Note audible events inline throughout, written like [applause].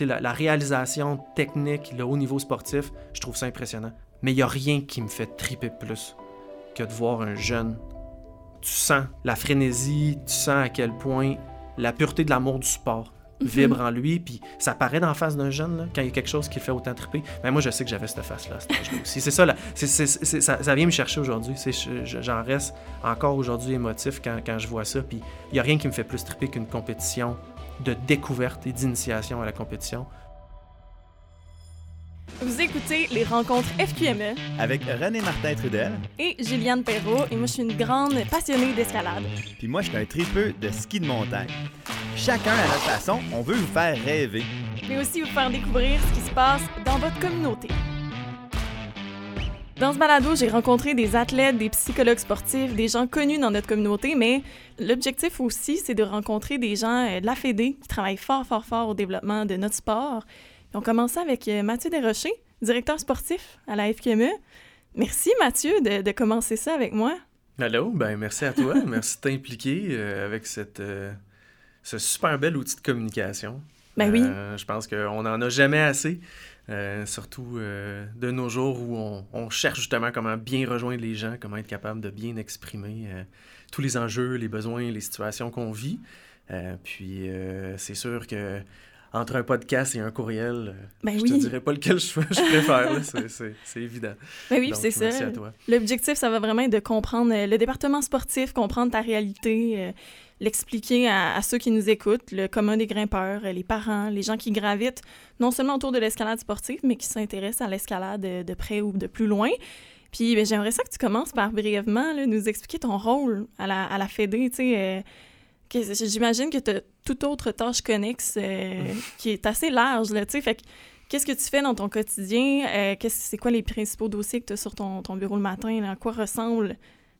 La, la réalisation technique, le haut niveau sportif, je trouve ça impressionnant. Mais il n'y a rien qui me fait triper plus que de voir un jeune. Tu sens la frénésie, tu sens à quel point la pureté de l'amour du sport vibre en lui, puis ça paraît dans la face d'un jeune, là, quand il y a quelque chose qui le fait autant triper. Mais moi, je sais que j'avais cette face-là à cet âge-là aussi. C'est ça, là, ça, ça vient me chercher aujourd'hui. J'en reste encore aujourd'hui émotif quand, quand je vois ça, puis il n'y a rien qui me fait plus triper qu'une compétition de découverte et d'initiation à la compétition. Vous écoutez les rencontres FQME Avec René Martin Trudel, et Juliane Perrault, et moi je suis une grande passionnée d'escalade. puis moi je suis un tripeux de ski de montagne. Chacun à notre façon, on veut vous faire rêver. mais aussi vous faire découvrir ce qui se passe dans votre communauté. Dans ce balado, j'ai rencontré des athlètes, des psychologues sportifs, des gens connus dans notre communauté, mais l'objectif aussi, c'est de rencontrer des gens euh, de la Fédé qui travaillent fort, fort, fort au développement de notre sport. On commençait avec euh, Mathieu Desrochers, directeur sportif à la FQME. Merci Mathieu de, de commencer ça avec moi. Allô, ben merci à toi. [laughs] merci de t'impliquer euh, avec cette, euh, ce super bel outil de communication. Ben oui. Euh, je pense qu'on n'en a jamais assez, euh, surtout euh, de nos jours où on, on cherche justement comment bien rejoindre les gens, comment être capable de bien exprimer euh, tous les enjeux, les besoins, les situations qu'on vit. Puis c'est sûr que entre un podcast et un courriel, Ben je oui. te dirais pas lequel je, [laughs] je préfère. C'est- évident. Ben oui, c'est ça. L'objectif, ça va vraiment être de comprendre le département sportif, comprendre ta réalité, l'expliquer à, à ceux qui nous écoutent, le commun des grimpeurs, les parents, les gens qui gravitent non seulement autour de l'escalade sportive, mais qui s'intéressent à l'escalade de près ou de plus loin. Puis ben, j'aimerais ça que tu commences par brièvement là, nous expliquer ton rôle à la, à la Fédé. tu sais, euh, J'imagine que tu as toute autre tâche connexe euh, [laughs] qui est assez large. Là, tu sais. fait que Qu'est-ce que tu fais dans ton quotidien? Euh, qu'est-ce- c'est quoi les principaux dossiers que tu as sur ton, ton bureau le matin? là? À quoi ressemble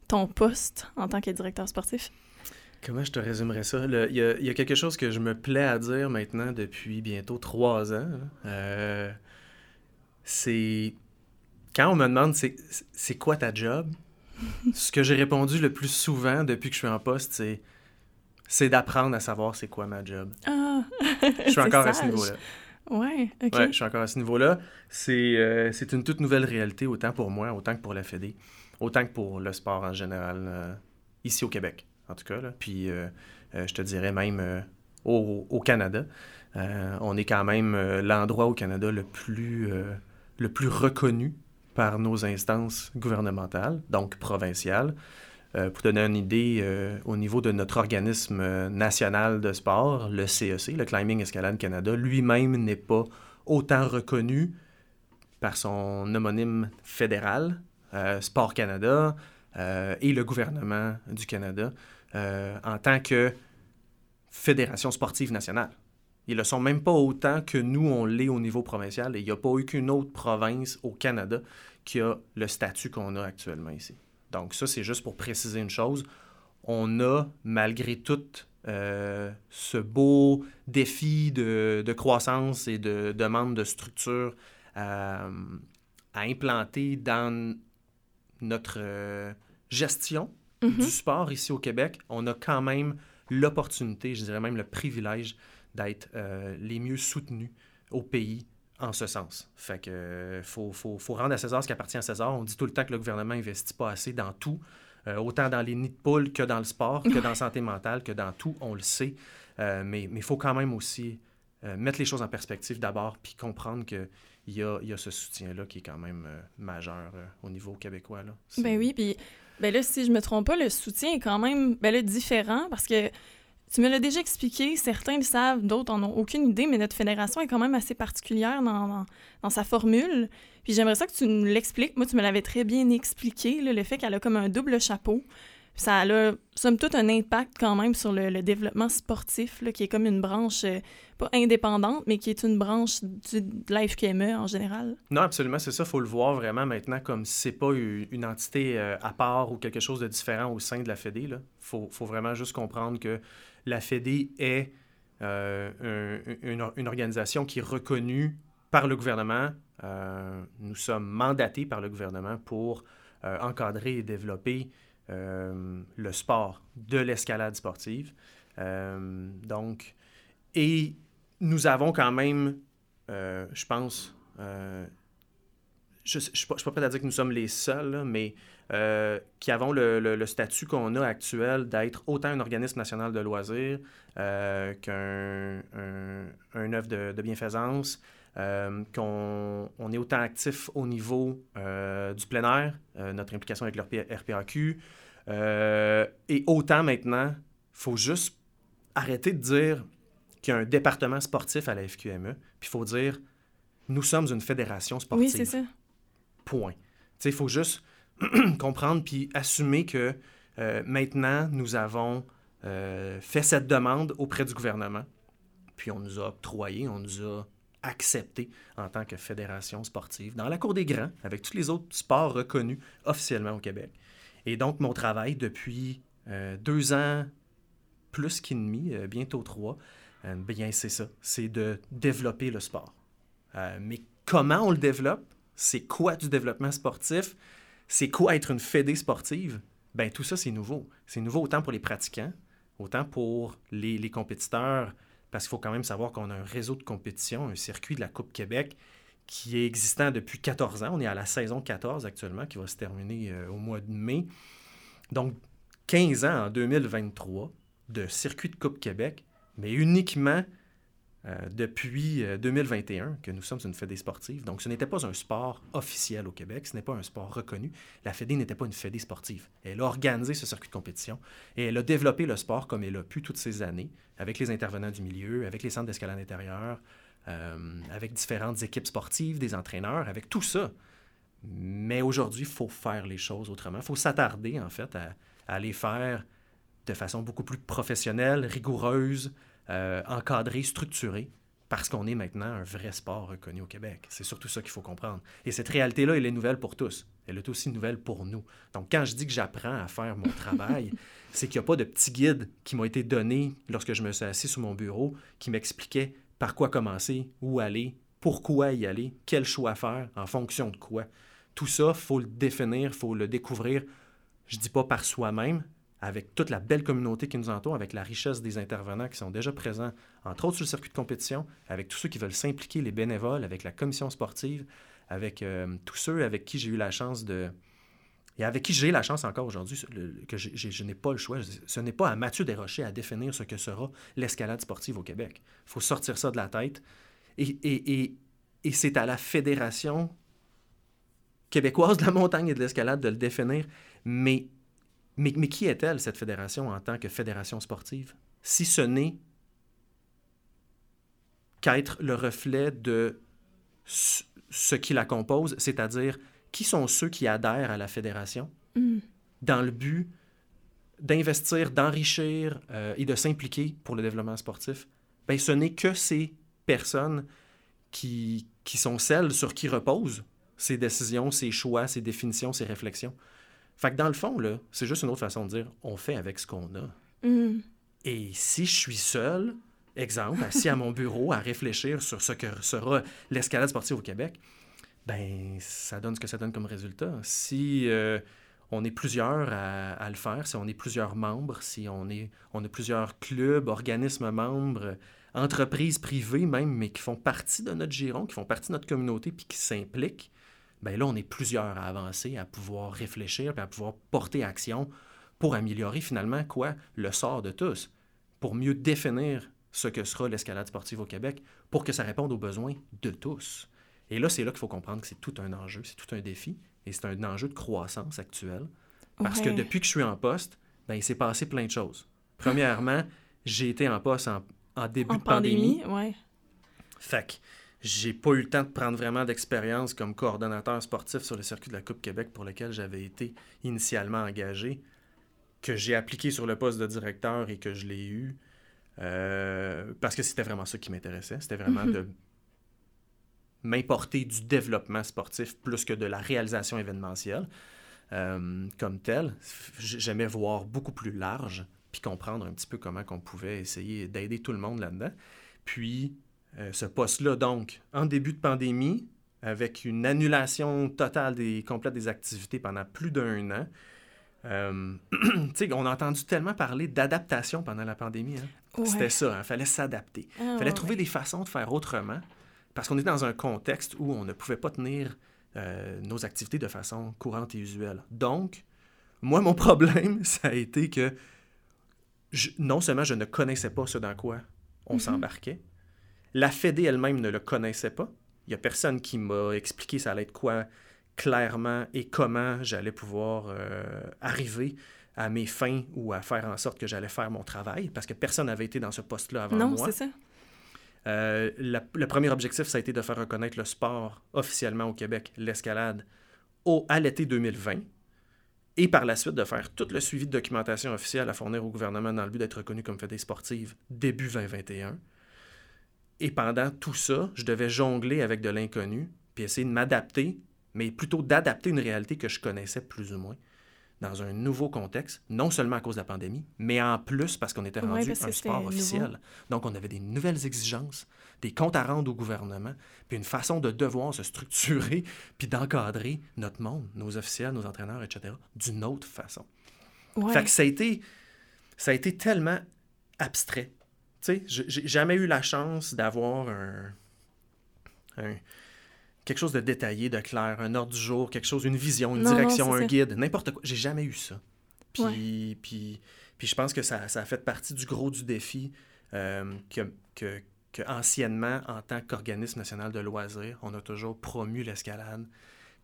ton poste en tant que directeur sportif? Comment je te résumerais ça? Il y, a, il y a quelque chose que je me plais à dire maintenant depuis bientôt trois ans. là. Euh, c'est quand on me demande c'est, quoi ta job, [laughs] ce que j'ai répondu le plus souvent depuis que je suis en poste, c'est c'est d'apprendre à savoir c'est quoi ma job. Ah! Je suis [laughs] encore à ce niveau-là. Ouais, OK. Ouais, je suis encore à ce niveau-là. C'est euh, c'est une toute nouvelle réalité, autant pour moi, autant que pour la Fédé, autant que pour le sport en général, euh, ici au Québec, en tout cas. Puis, euh, euh, je te dirais même euh, au, Canada. On est quand même l'endroit au Canada le plus, le plus reconnu par nos instances gouvernementales, donc provinciales. Pour donner une idée, au niveau de notre organisme national de sport, le CEC, le Climbing Escalade Canada, lui-même n'est pas autant reconnu par son homonyme fédéral, Sport Canada, et le gouvernement du Canada euh, en tant que fédération sportive nationale. Ils le sont même pas autant que nous, on l'est au niveau provincial, et il n'y a pas aucune autre province au Canada qui a le statut qu'on a actuellement ici. Donc ça, c'est juste pour préciser une chose. On a, malgré tout, euh, ce beau défi de, croissance et de demande de structure à, à implanter dans notre euh, gestion Mhm. du sport ici au Québec. On a quand même l'opportunité, je dirais même le privilège d'être euh, les mieux soutenus au pays en ce sens. Fait que euh, faut, faut, faut rendre à César ce qui appartient à César. On dit tout le temps que le gouvernement investit pas assez dans tout, euh, autant dans les nids de poules que dans le sport, que dans la santé mentale, que dans tout, on le sait. Mais il faut quand même aussi mettre les choses en perspective d'abord, puis comprendre qu'il y a, il y a ce soutien-là qui est quand même euh, majeur euh, au niveau québécois. Là. Ben oui, puis ben là, si je me trompe pas, le soutien est quand même ben là, différent parce que tu me l'as déjà expliqué, certains le savent, d'autres en ont aucune idée, mais notre fédération est quand même assez particulière dans, dans, sa formule. Puis j'aimerais ça que tu nous l'expliques. Moi, tu me l'avais très bien expliqué, le fait qu'elle a comme un double chapeau. Ça a, somme toute, un impact quand même sur le, développement sportif, qui est comme une branche, euh, pas indépendante, mais qui est une branche du, de l'AFQME en général. Non, absolument, c'est ça. Il faut le voir vraiment maintenant comme si c'est pas une entité euh, à part ou quelque chose de différent au sein de la Fédé. Il faut, vraiment juste comprendre que la Fédé est euh, un- une, or- une organisation qui est reconnue par le gouvernement. Nous sommes mandatés par le gouvernement pour encadrer et développer le sport de l'escalade sportive. Euh, donc, et nous avons quand même je pense, je ne suis pas, prêt à dire que nous sommes les seuls, mais qui avons le, statut qu'on a actuel d'être autant un organisme national de loisirs qu'un un, œuvre de, bienfaisance, qu'on on est autant actif au niveau du plein air, notre implication avec le RPAQ, et autant maintenant, il faut juste arrêter de dire qu'il y a un département sportif à la FQME, puis il faut dire nous sommes une fédération sportive. Oui, c'est ça. Point. Il faut juste [clears throat] comprendre puis assumer que euh, maintenant, nous avons euh, fait cette demande auprès du gouvernement, puis on nous a octroyé, on nous a accepté en tant que fédération sportive dans la cour des grands, avec tous les autres sports reconnus officiellement au Québec. Et donc, mon travail depuis euh, deux ans, plus qu'un demi, bientôt trois, bien c'est ça, c'est de développer le sport. mais comment on le développe? c'est quoi du développement sportif, c'est quoi être une fédé sportive, ben tout ça, c'est nouveau. C'est nouveau autant pour les pratiquants, autant pour les, compétiteurs, parce qu'il faut quand même savoir qu'on a un réseau de compétition, un circuit de la Coupe Québec qui est existant depuis 14 ans. On est à la saison 14 actuellement, qui va se terminer euh, au mois de mai. Donc, 15 ans en 2023 de circuit de Coupe Québec, mais uniquement depuis 2021 euh, que nous sommes une fédé sportive. Donc, ce n'était pas un sport officiel au Québec, ce n'est pas un sport reconnu. La fédé n'était pas une fédé sportive. Elle a organisé ce circuit de compétition et elle a développé le sport comme elle a pu toutes ces années, avec les intervenants du milieu, avec les centres d'escalade intérieure, euh, avec différentes équipes sportives, des entraîneurs, avec tout ça. Mais aujourd'hui, il faut faire les choses autrement. Il faut s'attarder, en fait, à les faire de façon beaucoup plus professionnelle, rigoureuse, euh, encadré, structuré, parce qu'on est maintenant un vrai sport reconnu au Québec. C'est surtout ça qu'il faut comprendre. Et cette réalité-là, elle est nouvelle pour tous. Elle est aussi nouvelle pour nous. Donc, quand je dis que j'apprends à faire mon travail, [laughs] c'est qu'il n'y a pas de petits guides qui m'ont été donnés lorsque je me suis assis sur mon bureau qui m'expliquaient par quoi commencer, où aller, pourquoi y aller, quel choix faire, en fonction de quoi. Tout ça, il faut le définir, il faut le découvrir. Je dis pas par soi-même, avec toute la belle communauté qui nous entoure, avec la richesse des intervenants qui sont déjà présents, entre autres sur le circuit de compétition, avec tous ceux qui veulent s'impliquer, les bénévoles, avec la commission sportive, avec euh, tous ceux avec qui j'ai eu la chance de... Et avec qui j'ai la chance encore aujourd'hui, que je n'ai pas le choix. Ce n'est pas à Mathieu Desrochers à définir ce que sera l'escalade sportive au Québec. Il faut sortir ça de la tête. Et, et, et c'est à la Fédération québécoise de la montagne et de l'escalade de le définir. Mais mais, qui est-elle, cette fédération, en tant que fédération sportive, si ce n'est qu'être le reflet de ce qui la compose, c'est-à-dire qui sont ceux qui adhèrent à la fédération mm. dans le but d'investir, d'enrichir euh, et de s'impliquer pour le développement sportif, ben, ce n'est que ces personnes qui, qui sont celles sur qui reposent ces décisions, ces choix, ces définitions, ces réflexions. Fait que dans le fond, là, c'est juste une autre façon de dire on fait avec ce qu'on a. Mm. Et si je suis seul, exemple, assis à mon bureau à réfléchir sur ce que sera l'escalade sportive au Québec, ben ça donne ce que ça donne comme résultat. Si euh, on est plusieurs à, le faire, si on est plusieurs membres, si on, est, on a plusieurs clubs, organismes membres, entreprises privées même, mais qui font partie de notre giron, qui font partie de notre communauté, puis qui s'impliquent, ben là, on est plusieurs à avancer, à pouvoir réfléchir, puis à pouvoir porter action pour améliorer finalement quoi? Le sort de tous, pour mieux définir ce que sera l'escalade sportive au Québec, pour que ça réponde aux besoins de tous. Et là, c'est là qu'il faut comprendre que c'est tout un enjeu, c'est tout un défi, et c'est un enjeu de croissance actuelle. Parce que depuis que je suis en poste, ben, il s'est passé plein de choses. [laughs] Premièrement, j'ai été en poste en, début de pandémie. pandémie ouais. Fait j'ai pas eu le temps de prendre vraiment d'expérience comme coordonnateur sportif sur le circuit de la Coupe Québec pour lequel j'avais été initialement engagé, que j'ai appliqué sur le poste de directeur et que je l'ai eu. Euh, parce que c'était vraiment ça qui m'intéressait. C'était vraiment mhm. de m'importer du développement sportif plus que de la réalisation événementielle euh, comme telle. J'aimais voir beaucoup plus large, puis comprendre un petit peu comment on pouvait essayer d'aider tout le monde là-dedans. Puis euh, ce poste-là, donc, en début de pandémie, avec une annulation totale des, complète des activités pendant plus d'un an. Euh, [clears throat] on a entendu tellement parler d'adaptation pendant la pandémie. Hein. C'était ça, il hein. fallait s'adapter. Il ah, fallait trouver des façons de faire autrement parce qu'on est dans un contexte où on ne pouvait pas tenir euh, nos activités de façon courante et usuelle. Donc, moi, mon problème, [laughs] ça a été que non seulement je ne connaissais pas ce dans quoi on mhm. s'embarquait, la Fédé elle-même ne le connaissait pas. Il n'y a personne qui m'a expliqué ça allait être quoi clairement et comment j'allais pouvoir euh, arriver à mes fins ou à faire en sorte que j'allais faire mon travail, parce que personne n'avait été dans ce poste-là avant moi. Non, c'est ça. Euh, le premier objectif, ça a été de faire reconnaître le sport officiellement au Québec, l'escalade, à l'été 2020, et par la suite de faire tout le suivi de documentation officielle à fournir au gouvernement dans le but d'être reconnu comme fédé sportive début 2021. Et pendant tout ça, je devais jongler avec de l'inconnu, puis essayer de m'adapter, mais plutôt d'adapter une réalité que je connaissais plus ou moins dans un nouveau contexte, non seulement à cause de la pandémie, mais en plus parce qu'on était rendu un sport officiel. Donc, on avait des nouvelles exigences, des comptes à rendre au gouvernement, puis une façon de devoir se structurer, [laughs] puis d'encadrer notre monde, nos officiels, nos entraîneurs, etc., d'une autre façon. Fait que ça a été, ça a été tellement abstrait. Sais, j'ai jamais eu la chance d'avoir un, un quelque chose de détaillé, de clair, un ordre du jour, quelque chose, une vision, une direction, un guide, n'importe quoi. J'ai jamais eu ça. Puis, puis, puis je pense que ça, ça, a fait partie du gros du défi euh, que, que, que, anciennement, en tant qu'organisme national de loisirs, on a toujours promu l'escalade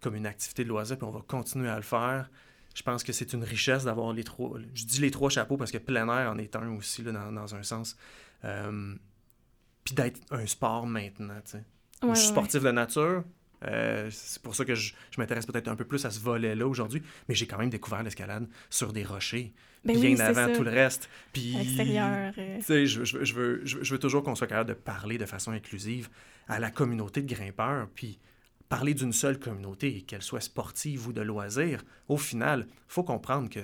comme une activité de loisir, puis on va continuer à le faire. Je pense que c'est une richesse d'avoir les trois. Je dis les trois chapeaux parce que plein air en est un aussi, là, dans, dans un sens. Euh, puis d'être un sport maintenant, tu sais je suis sportif de nature. Euh, c'est pour ça que je, m'intéresse peut-être un peu plus à ce volet-là aujourd'hui, mais j'ai quand même découvert l'escalade sur des rochers, ben bien avant tout le reste. Puis, l'extérieur. Euh... Je, je, je, veux, je, veux toujours qu'on soit capable de parler de façon inclusive à la communauté de grimpeurs, puis parler d'une seule communauté, qu'elle soit sportive ou de loisirs. Au final, il faut comprendre que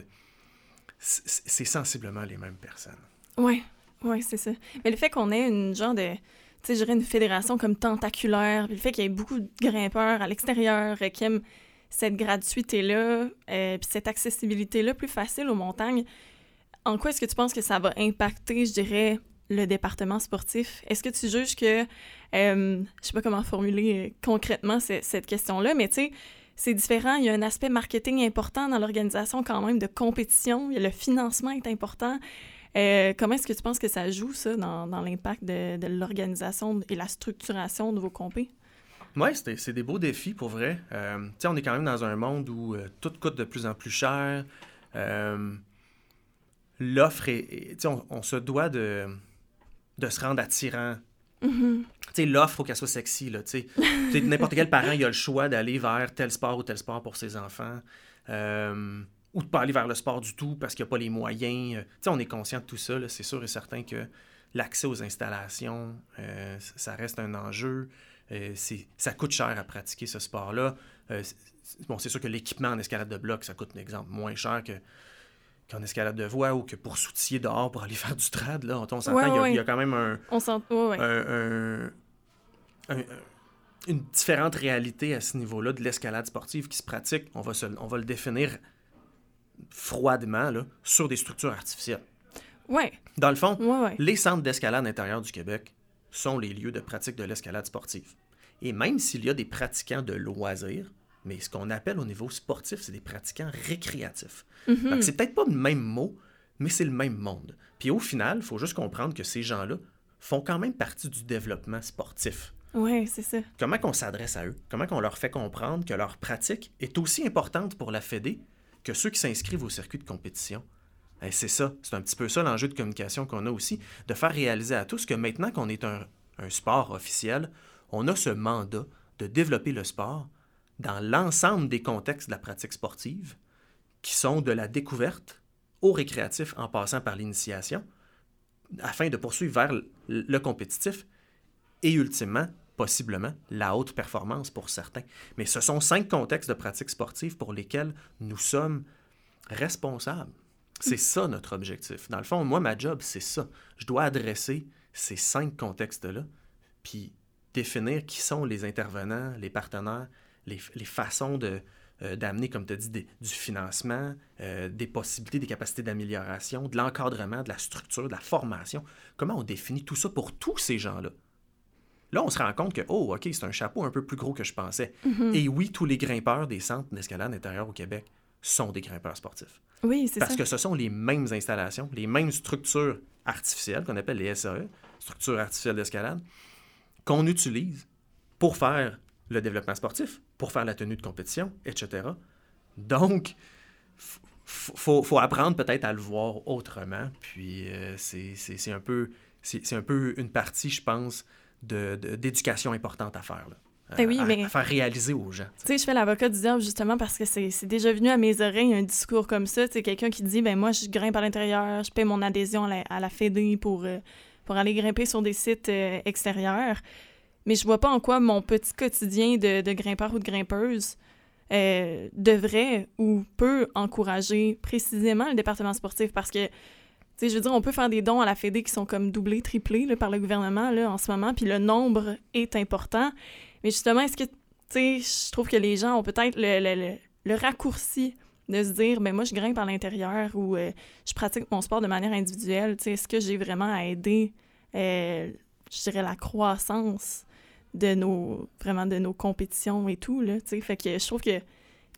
c'est sensiblement les mêmes personnes. Oui, oui, c'est ça. Mais le fait qu'on ait une genre de tu sais, une fédération comme tentaculaire, puis le fait qu'il y ait beaucoup de grimpeurs à l'extérieur euh, qui aiment cette gratuité-là, euh, puis cette accessibilité-là plus facile aux montagnes, en quoi est-ce que tu penses que ça va impacter, je dirais, le département sportif? Est-ce que tu juges que, euh, je sais pas comment formuler concrètement cette question-là, mais tu sais, c'est différent. Il y a un aspect marketing important dans l'organisation quand même de compétition. Le financement est important. Euh, comment est-ce que tu penses que ça joue, ça, dans, l'impact de, l'organisation et la structuration de vos compés? Oui, c'est des beaux défis pour vrai. Euh, on est quand même dans un monde où euh, tout coûte de plus en plus cher. L'offre est. on, on, se doit de, de se rendre attirant. Mm-hmm. L'offre, il faut qu'elle soit sexy. N'importe quel parent il a le choix d'aller vers tel sport ou tel sport pour ses enfants ou de pas aller vers le sport du tout parce qu'il n'y a pas les moyens. Euh, sais, on est conscient de tout ça. C'est sûr et certain que l'accès aux installations, euh, ça reste un enjeu. Euh, ça coûte cher à pratiquer ce sport-là. bon, c'est sûr que l'équipement en escalade de bloc, ça coûte, un exemple, moins cher que qu'en escalade de voie ou que pour s'outiller dehors pour aller [laughs] faire du trad. Là, on s'entend, il, y a quand même un, on une différente réalité à ce niveau-là de l'escalade sportive qui se pratique. On va, on va le définir froidement là, sur des structures artificielles. Ouais. Dans le fond, les centres d'escalade intérieur du Québec sont les lieux de pratique de l'escalade sportive. Et même s'il y a des pratiquants de loisirs, mais ce qu'on appelle au niveau sportif, c'est des pratiquants récréatifs. Mm-hmm. Donc, c'est peut-être pas le même mot, mais c'est le même monde. Puis au final, il faut juste comprendre que ces gens-là font quand même partie du développement sportif. Oui, c'est ça. Comment qu'on s'adresse à eux? Comment qu'on leur fait comprendre que leur pratique est aussi importante pour la Fédé que ceux qui s'inscrivent au circuit de compétition. Et c'est ça, c'est un petit peu ça l'enjeu de communication qu'on a aussi, de faire réaliser à tous que maintenant qu'on est un, sport officiel, on a ce mandat de développer le sport dans l'ensemble des contextes de la pratique sportive, qui sont de la découverte au récréatif en passant par l'initiation, afin de poursuivre vers le compétitif et ultimement possiblement la haute performance pour certains. Mais ce sont cinq contextes de pratique sportive pour lesquels nous sommes responsables. C'est ça notre objectif. Dans le fond, moi, ma job, c'est ça. Je dois adresser ces cinq contextes-là, puis définir qui sont les intervenants, les partenaires, les, façons de, euh, d'amener, comme tu as dit, du financement, euh, des possibilités, des capacités d'amélioration, de l'encadrement, de la structure, de la formation. Comment on définit tout ça pour tous ces gens-là? Là, on se rend compte que, oh, OK, c'est un chapeau un peu plus gros que je pensais. Mhm. Et oui, tous les grimpeurs des centres d'escalade intérieure au Québec sont des grimpeurs sportifs. Oui, c'est ça. Parce que ce sont les mêmes installations, les mêmes structures artificielles qu'on appelle les SAE, structures artificielles d'escalade, qu'on utilise pour faire le développement sportif, pour faire la tenue de compétition, etc. Donc, il faut, faut, apprendre peut-être à le voir autrement. Puis euh, c'est un, peu, c'est un peu une partie, je pense, d'éducation de, importante à faire. Là. Ben oui, à, mais... à, faire réaliser aux gens. Tu sais, je fais l'avocat du diable justement parce que c'est déjà venu à mes oreilles un discours comme ça. Tu sais, quelqu'un qui dit, ben moi, je grimpe à l'intérieur, je paie mon adhésion à la, à la Fédé pour, euh, pour aller grimper sur des sites euh, extérieurs. Mais je vois pas en quoi mon petit quotidien de, de grimpeur ou de grimpeuse euh, devrait ou peut encourager précisément le département sportif parce que tu sais, je veux dire, on peut faire des dons à la Fédé qui sont comme doublés, triplés là, par le gouvernement là, en ce moment, puis le nombre est important. Mais justement, est-ce que, tu sais, je trouve que les gens ont peut-être le, le, le, raccourci de se dire, ben moi, je grimpe à l'intérieur ou euh, je pratique mon sport de manière individuelle. Tu sais, est-ce que j'ai vraiment à aider, euh, je dirais, la croissance de nos, vraiment de nos compétitions et tout, là, tu sais? Fait que je trouve que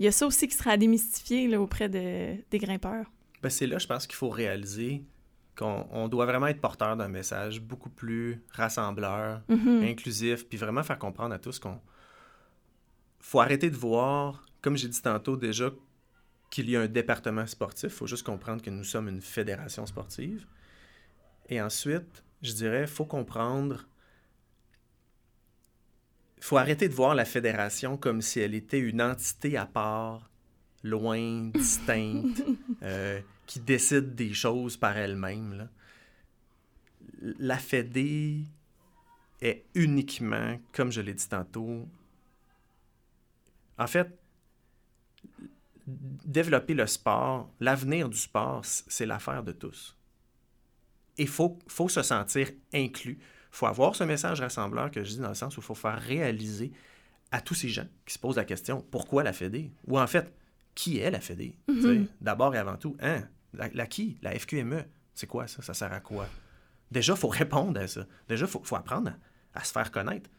il y a ça aussi qui sera à démystifier là, auprès de, des grimpeurs. Ben c'est là, je pense qu'il faut réaliser qu'on doit vraiment être porteur d'un message beaucoup plus rassembleur, Mm -hmm. inclusif, puis vraiment faire comprendre à tous qu'on faut arrêter de voir, comme j'ai dit tantôt déjà, qu'il y a un département sportif. Il faut juste comprendre que nous sommes une fédération sportive. Et ensuite, je dirais, il faut comprendre il faut arrêter de voir la fédération comme si elle était une entité à part, loin, [laughs] distincte, euh, qui décide des choses par elle-même. La Fédé est uniquement, comme je l'ai dit tantôt, en fait, développer le sport, l'avenir du sport, c'est l'affaire de tous. Et il faut, faut se sentir inclus. Il faut avoir ce message rassembleur que je dis dans le sens où il faut faire réaliser à tous ces gens qui se posent la question pourquoi la Fédé? Ou en fait, qui est la Fédé? Mm -hmm. D'abord et avant tout, hein, la, la qui? La FQME, c'est quoi ça? Ça sert à quoi? Déjà, il faut répondre à ça. Déjà, il faut, faut, apprendre à, à, se faire connaître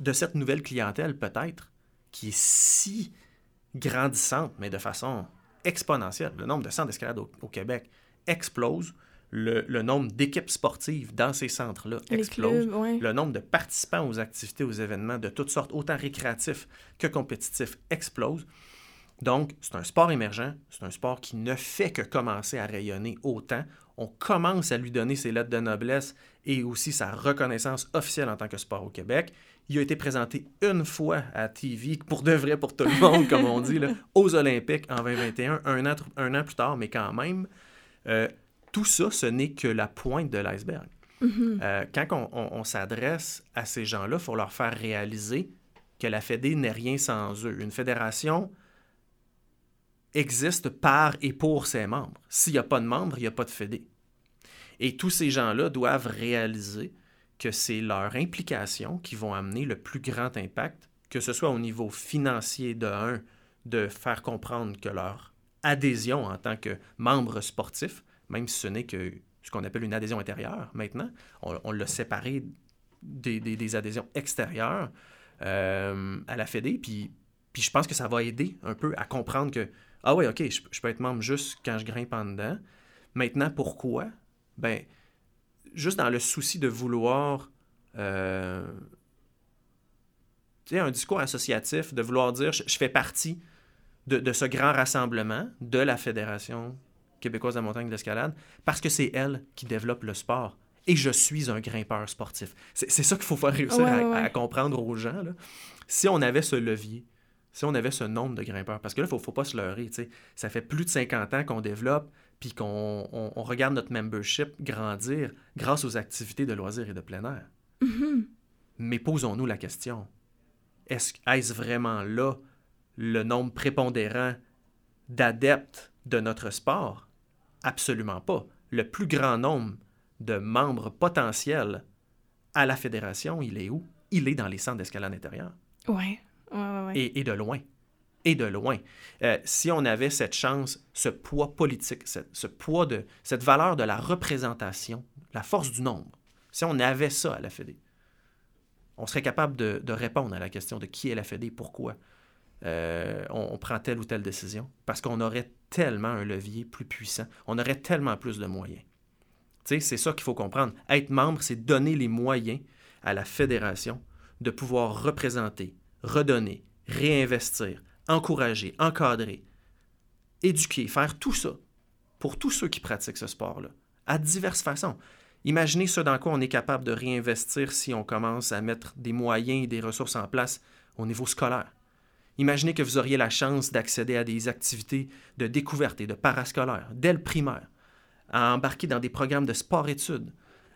de cette nouvelle clientèle, peut-être, qui est si grandissante, mais de façon exponentielle. Le nombre de centres d'escalade au, au, Québec explose. Le, le nombre d'équipes sportives dans ces centres-là explose. Clubs, ouais. Le nombre de participants aux activités, aux événements de toutes sortes, autant récréatifs que compétitifs, explose. Donc, c'est un sport émergent, c'est un sport qui ne fait que commencer à rayonner autant. On commence à lui donner ses lettres de noblesse et aussi sa reconnaissance officielle en tant que sport au Québec. Il a été présenté une fois à TV, pour de vrai, pour tout le monde, comme on dit, là, [laughs] aux Olympiques en 2021, un an, un an plus tard, mais quand même. Euh, tout ça, ce n'est que la pointe de l'iceberg. Mm -hmm. euh, quand on, on, on s'adresse à ces gens-là, il faut leur faire réaliser que la Fédé n'est rien sans eux. Une fédération existe par et pour ses membres. S'il n'y a pas de membres, il n'y a pas de Fédé. Et tous ces gens-là doivent réaliser que c'est leur implication qui vont amener le plus grand impact, que ce soit au niveau financier de un, de faire comprendre que leur adhésion en tant que membre sportif, même si ce n'est que ce qu'on appelle une adhésion intérieure maintenant, on, l'a séparé des, adhésions extérieures euh, à la Fédé, puis, puis je pense que ça va aider un peu à comprendre que, ah oui, ok, je, je peux être membre juste quand je grimpe en dedans. Maintenant, pourquoi? Ben, juste dans le souci de vouloir euh, tu sais, un discours associatif, de vouloir dire je, je fais partie de, de, ce grand rassemblement de la Fédération québécoise de la montagne d'escalade parce que c'est elle qui développe le sport et je suis un grimpeur sportif. C'est ça qu'il faut faire réussir ouais, à, ouais. à, comprendre aux gens. Là. Si on avait ce levier, si on avait ce nombre de grimpeurs, parce que là, il ne faut, pas se leurrer. sais, Ça fait plus de 50 ans qu'on développe puis qu'on on, on regarde notre membership grandir grâce aux activités de loisirs et de plein air. Mm -hmm. Mais posons-nous la question, est-ce est vraiment là le nombre prépondérant d'adeptes de notre sport? Absolument pas. Le plus grand nombre de membres potentiels à la fédération, il est où? Il est dans les centres d'escalade intérieure. Oui, ouais, Et, de loin. Et de loin. Euh, si on avait cette chance, ce poids politique, ce, poids de, cette valeur de la représentation, la force du nombre, si on avait ça à la Fédé, on serait capable de, de, répondre à la question de qui est la Fédé, pourquoi euh, on, on, prend telle ou telle décision, parce qu'on aurait tellement un levier plus puissant, on aurait tellement plus de moyens. C'est ça qu'il faut comprendre. Être membre, c'est donner les moyens à la fédération de pouvoir représenter, redonner, réinvestir, encourager, encadrer, éduquer, faire tout ça pour tous ceux qui pratiquent ce sport-là, à diverses façons. Imaginez ce dans quoi on est capable de réinvestir si on commence à mettre des moyens et des ressources en place au niveau scolaire. Imaginez que vous auriez la chance d'accéder à des activités de découverte et de parascolaire dès le primaire, à embarquer dans des programmes de sport-études,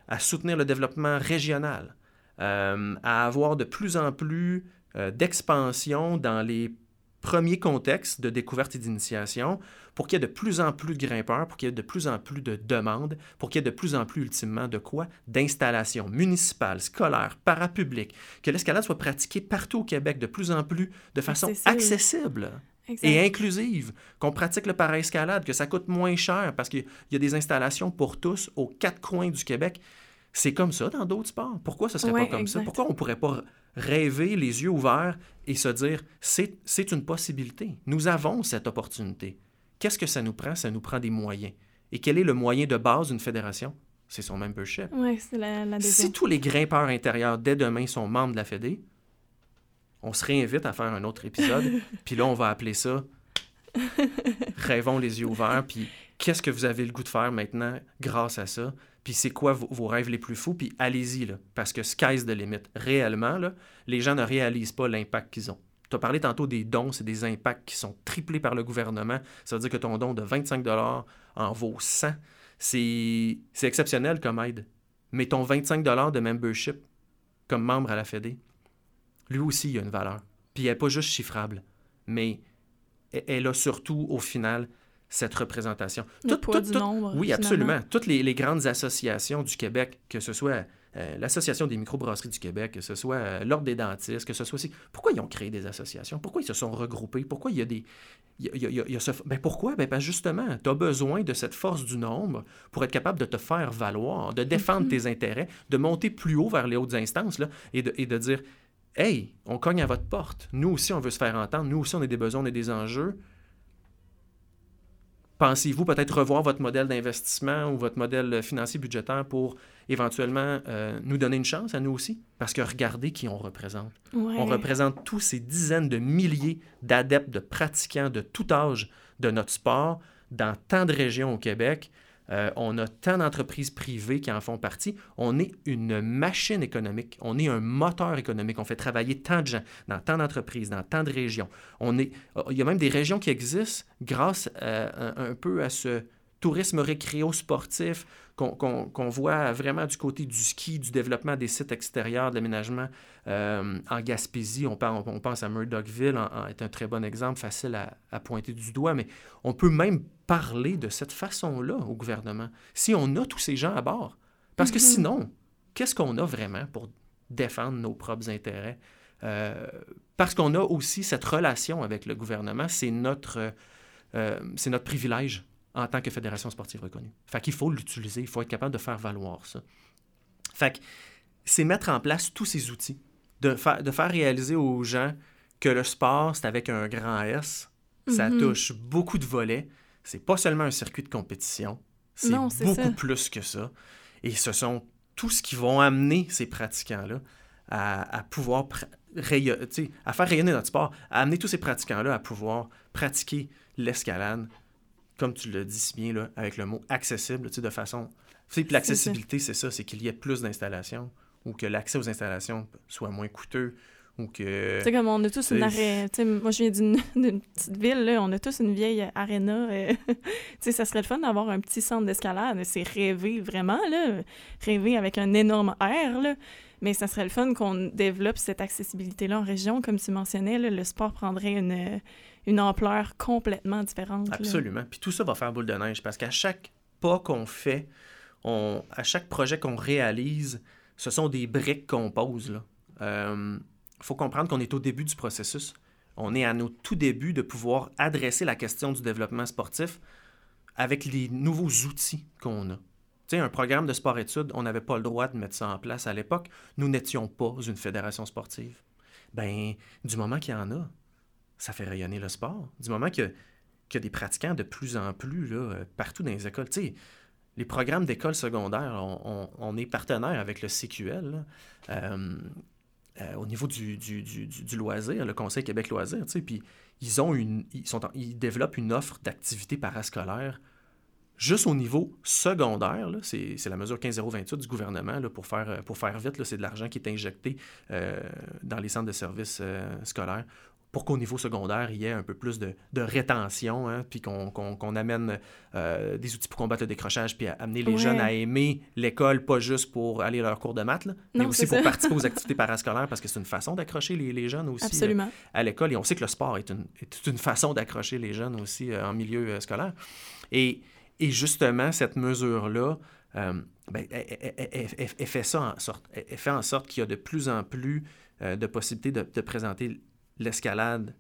à soutenir le développement régional, euh, à avoir de plus en plus euh, d'expansion dans les premiers contextes de découverte et d'initiation pour qu'il y ait de plus en plus de grimpeurs, pour qu'il y ait de plus en plus de demandes, pour qu'il y ait de plus en plus ultimement de quoi? D'installations municipales, scolaires, parapubliques, que l'escalade soit pratiquée partout au Québec de plus en plus de façon accessible. accessible et inclusive, qu'on pratique le para-escalade, que ça coûte moins cher parce qu'il y a des installations pour tous aux quatre coins du Québec. C'est comme ça dans d'autres sports. Pourquoi ce serait pas comme ça? Pourquoi on pourrait pas rêver les yeux ouverts et se dire c'est une possibilité. Nous avons cette opportunité. Qu'est-ce que ça nous prend? Ça nous prend des moyens. Et quel est le moyen de base d'une fédération? C'est son membership. Oui, c'est la, Si tous les grimpeurs intérieurs dès demain sont membres de la Fédé, on se réinvite à faire un autre épisode. [laughs] puis là, on va appeler ça Rêvons les yeux ouverts. Puis qu'est-ce que vous avez le goût de faire maintenant grâce à ça? Puis c'est quoi vos, rêves les plus fous? Puis allez-y, parce que sky's the limit. Réellement, là, les gens ne réalisent pas l'impact qu'ils ont. Tu as parlé tantôt des dons, c'est des impacts qui sont triplés par le gouvernement. Ça veut dire que ton don de 25 en vaut 100. C'est exceptionnel comme aide. Mais ton 25 de membership comme membre à la Fédé, lui aussi, il a une valeur. Puis elle n'est pas juste chiffrable, mais elle a surtout, au final, cette représentation. Le poids du nombre, oui, absolument. Toutes les, grandes associations du Québec, que ce soit euh, l'Association des microbrasseries du Québec, que ce soit euh, l'Ordre des dentistes, que ce soit aussi... Pourquoi ils ont créé des associations? Pourquoi ils se sont regroupés? Pourquoi il y a des... Il y a, ce... ben pourquoi? Ben, ben justement, tu as besoin de cette force du nombre pour être capable de te faire valoir, de défendre mm-hmm. tes intérêts, de monter plus haut vers les hautes instances là, et, de, et de dire Hey, on cogne à votre porte. Nous aussi, on veut se faire entendre. Nous aussi, on a des besoins, on a des enjeux. Pensez-vous peut-être revoir votre modèle d'investissement ou votre modèle financier budgétaire pour éventuellement euh, nous donner une chance à nous aussi? Parce que regardez qui on représente. On représente tous ces dizaines de milliers d'adeptes, de pratiquants de tout âge de notre sport dans tant de régions au Québec. Euh, on a tant d'entreprises privées qui en font partie. On est une machine économique. On est un moteur économique. On fait travailler tant de gens dans tant d'entreprises, dans tant de régions. On est, il y a même des régions qui existent grâce euh, un, peu à ce tourisme récréo-sportif qu'on voit vraiment du côté du ski, du développement des sites extérieurs, de l'aménagement. Euh, en Gaspésie, on, pense à Murdochville, est un très bon exemple, facile à, pointer du doigt, mais on peut même parler de cette façon-là au gouvernement, si on a tous ces gens à bord? Parce que mm-hmm. sinon, qu'est-ce qu'on a vraiment pour défendre nos propres intérêts? Euh, parce qu'on a aussi cette relation avec le gouvernement, c'est notre, euh, c'est notre privilège en tant que fédération sportive reconnue. Fait qu'il faut l'utiliser, il faut être capable de faire valoir ça. Fait que c'est mettre en place tous ces outils, de, de faire réaliser aux gens que le sport, c'est avec un grand S, ça mm-hmm. touche beaucoup de volets, c'est pas seulement un circuit de compétition, c'est beaucoup plus que ça. Et ce sont tous qui vont amener ces pratiquants-là à, à, pouvoir à faire rayonner notre sport, à amener tous ces pratiquants-là à pouvoir pratiquer l'escalade comme tu le dis si bien, là, avec le mot accessible, de façon. L'accessibilité, c'est ça, c'est qu'il y ait plus d'installations ou que l'accès aux installations soit moins coûteux Tu sais, comme on a tous une arène. Moi, je viens [laughs] d'une petite ville, là, on a tous une vieille aréna. Euh, [laughs] tu sais, ça serait le fun d'avoir un petit centre d'escalade. C'est rêver vraiment, là. Rêver avec un énorme air, là. Mais ça serait le fun qu'on développe cette accessibilité-là en région. Comme tu mentionnais, le sport prendrait une une ampleur complètement différente. Absolument. Puis tout ça va faire boule de neige parce qu'à chaque pas qu'on fait, on, à chaque projet qu'on réalise, ce sont des briques qu'on pose. Euh, faut comprendre qu'on est au début du processus. On est à nos tout débuts de pouvoir adresser la question du développement sportif avec les nouveaux outils qu'on a. Tu sais, un programme de sport-études, on n'avait pas le droit de mettre ça en place à l'époque. Nous n'étions pas une fédération sportive. Ben, du moment qu'il y en a, ça fait rayonner le sport. Du moment qu'il y, a des pratiquants de plus en plus là, partout dans les écoles. Tu sais, les programmes d'école secondaire, on, est partenaire avec le CQL. Euh, euh, au niveau du, du, loisir, le Conseil Québec Loisir, puis ils, ont une, ils, sont ils développent une offre d'activité parascolaire juste au niveau secondaire. C'est la mesure 15028 du gouvernement là, pour, faire, pour faire vite. C'est de l'argent qui est injecté euh, dans les centres de services scolaires pour qu'au niveau secondaire, il y ait un peu plus de, rétention, hein, puis qu'on amène euh, des outils pour combattre le décrochage, puis amener les jeunes à aimer l'école, pas juste pour aller à leur cours de maths, mais aussi pour participer aux [laughs] activités parascolaires, parce que c'est une façon d'accrocher les, jeunes aussi euh, à l'école. Et on sait que le sport est une, une façon d'accrocher les jeunes aussi euh, en milieu scolaire. Et, et, justement, cette mesure-là, ben, elle, fait ça en sorte, elle, fait en sorte qu'il y a de plus en plus de possibilités de, de présenter l'escalade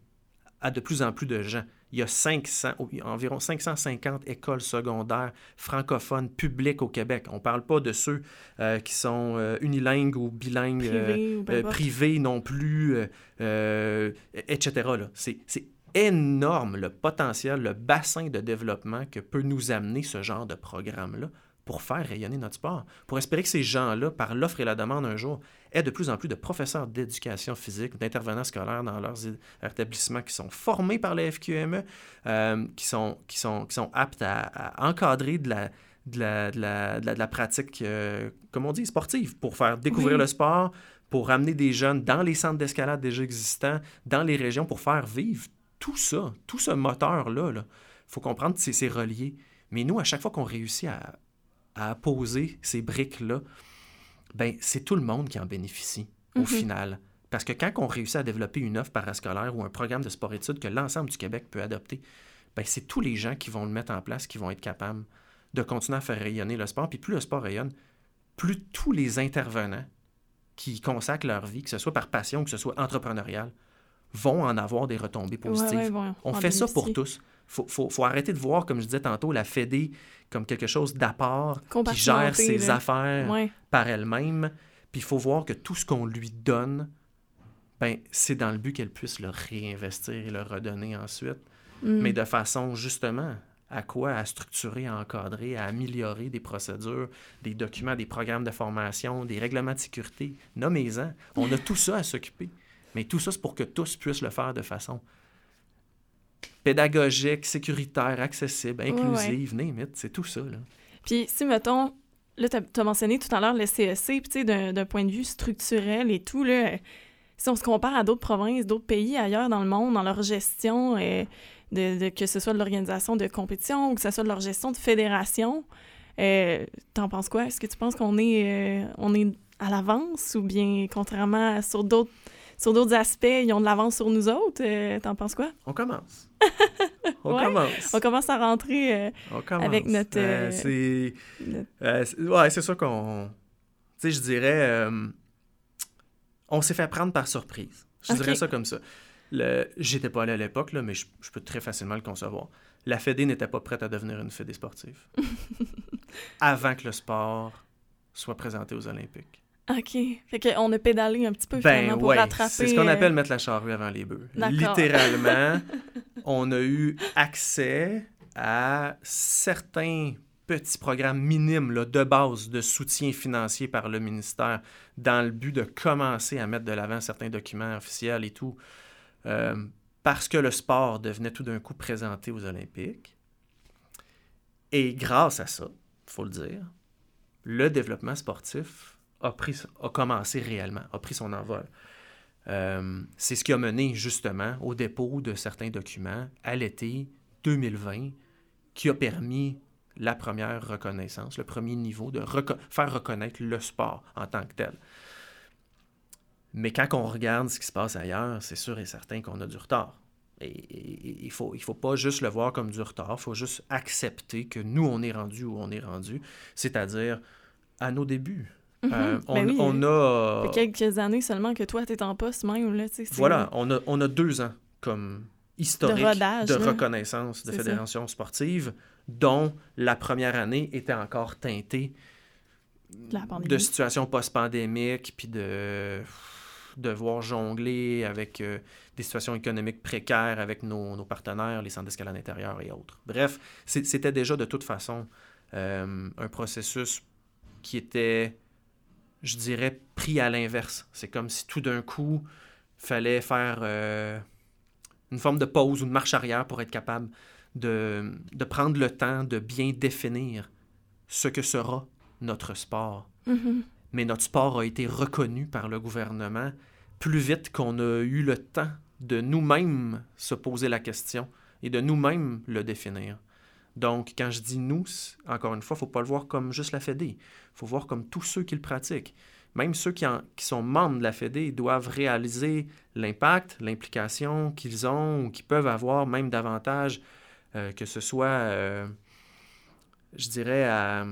à de plus en plus de gens. Il y a 500, environ 550 écoles secondaires francophones publiques au Québec. On ne parle pas de ceux euh, qui sont euh, unilingues ou bilingues, euh, privés, non plus, etc. C'est énorme le potentiel, le bassin de développement que peut nous amener ce genre de programme-là pour faire rayonner notre sport, pour espérer que ces gens-là, par l'offre et la demande un jour, aient de plus en plus de professeurs d'éducation physique, d'intervenants scolaires dans leurs établissements qui sont formés par la FQME, euh, qui, sont, qui, sont, qui sont aptes à, encadrer de la, de la, de la, pratique, euh, comme on dit, sportive, pour faire découvrir le sport, pour ramener des jeunes dans les centres d'escalade déjà existants, dans les régions, pour faire vivre tout ça, tout ce moteur-là. Il faut comprendre que c'est relié. Mais nous, à chaque fois qu'on réussit à, à poser ces briques-là, ben, c'est tout le monde qui en bénéficie au mhm. final. Parce que quand on réussit à développer une offre parascolaire ou un programme de sport-études que l'ensemble du Québec peut adopter, ben, c'est tous les gens qui vont le mettre en place qui vont être capables de continuer à faire rayonner le sport. Puis plus le sport rayonne, plus tous les intervenants qui consacrent leur vie, que ce soit par passion, que ce soit entrepreneurial, vont en avoir des retombées positives. on fait ça pour tous faut, faut, faut, arrêter de voir, comme je disais tantôt, la Fédé comme quelque chose d'apport qui gère ses affaires par elle-même. Puis il faut voir que tout ce qu'on lui donne, ben, c'est dans le but qu'elle puisse le réinvestir et le redonner ensuite. Mm. Mais de façon justement à quoi? À structurer, à encadrer, à améliorer des procédures, des documents, des programmes de formation, des règlements de sécurité. Nommez-en. On a tout ça à s'occuper. Mais tout ça, c'est pour que tous puissent le faire de façon pédagogique, sécuritaire, accessible, inclusive, ouais. c'est tout ça. Là. Puis si, mettons, là, tu as, mentionné tout à l'heure le CSC, puis tu sais, d'un point de vue structurel et tout, là, si on se compare à d'autres provinces, d'autres pays ailleurs dans le monde, dans leur gestion, euh, de, que ce soit de l'organisation de compétition ou que ce soit de leur gestion de fédération, euh, t'en penses quoi? Est-ce que tu penses qu'on est, euh, on est à l'avance ou bien contrairement à sur d'autres sur d'autres aspects, ils ont de l'avance sur nous autres. Euh, t'en penses quoi? On commence. [laughs] On commence. On commence à rentrer euh, avec notre. Euh, c'est. ouais, c'est ça qu'on. Tu sais, je dirais. on s'est fait prendre par surprise. Je dirais ça comme ça. Le... J'étais pas allé à l'époque, mais je, je, peux très facilement le concevoir. La Fédé n'était pas prête à devenir une Fédé sportive [laughs] avant que le sport soit présenté aux Olympiques. OK. Fait qu'on a pédalé un petit peu ben finalement pour rattraper. C'est ce qu'on appelle euh, mettre la charrue avant les bœufs. Littéralement, [laughs] on a eu accès à certains petits programmes minimes là, de base de soutien financier par le ministère dans le but de commencer à mettre de l'avant certains documents officiels et tout, euh, parce que le sport devenait tout d'un coup présenté aux Olympiques. Et grâce à ça, il faut le dire, le développement sportif a, commencé réellement, a pris son envol. Euh, c'est ce qui a mené justement au dépôt de certains documents à l'été 2020 qui a permis la première reconnaissance, le premier niveau de faire reconnaître le sport en tant que tel. Mais quand on regarde ce qui se passe ailleurs, c'est sûr et certain qu'on a du retard. Et il ne faut, il faut pas juste le voir comme du retard, il faut juste accepter que nous, on est rendu où on est rendu, c'est-à-dire à nos débuts. Mhm. Euh, ben on, a. Ça fait quelques années seulement que toi, tu es en poste même. Là, voilà, on a, on a deux ans comme historique de, reconnaissance de fédération sportive. dont la première année était encore teintée de situations post-pandémiques, puis de devoir jongler avec euh, des situations économiques précaires avec nos, partenaires, les centres d'escalade intérieurs et autres. Bref, c'était déjà de toute façon euh, un processus qui était, je dirais, pris à l'inverse. C'est comme si tout d'un coup, fallait faire euh, une forme de pause ou de marche arrière pour être capable de, de prendre le temps de bien définir ce que sera notre sport. Mm-hmm. Mais notre sport a été reconnu par le gouvernement plus vite qu'on a eu le temps de nous-mêmes se poser la question et de nous-mêmes le définir. Donc, quand je dis nous, encore une fois, il ne faut pas le voir comme juste la Fédé. Il faut voir comme tous ceux qui le pratiquent. Même ceux qui, sont membres de la Fédé doivent réaliser l'impact, l'implication qu'ils ont ou qu'ils peuvent avoir, même davantage, euh, que ce soit, euh, je dirais, à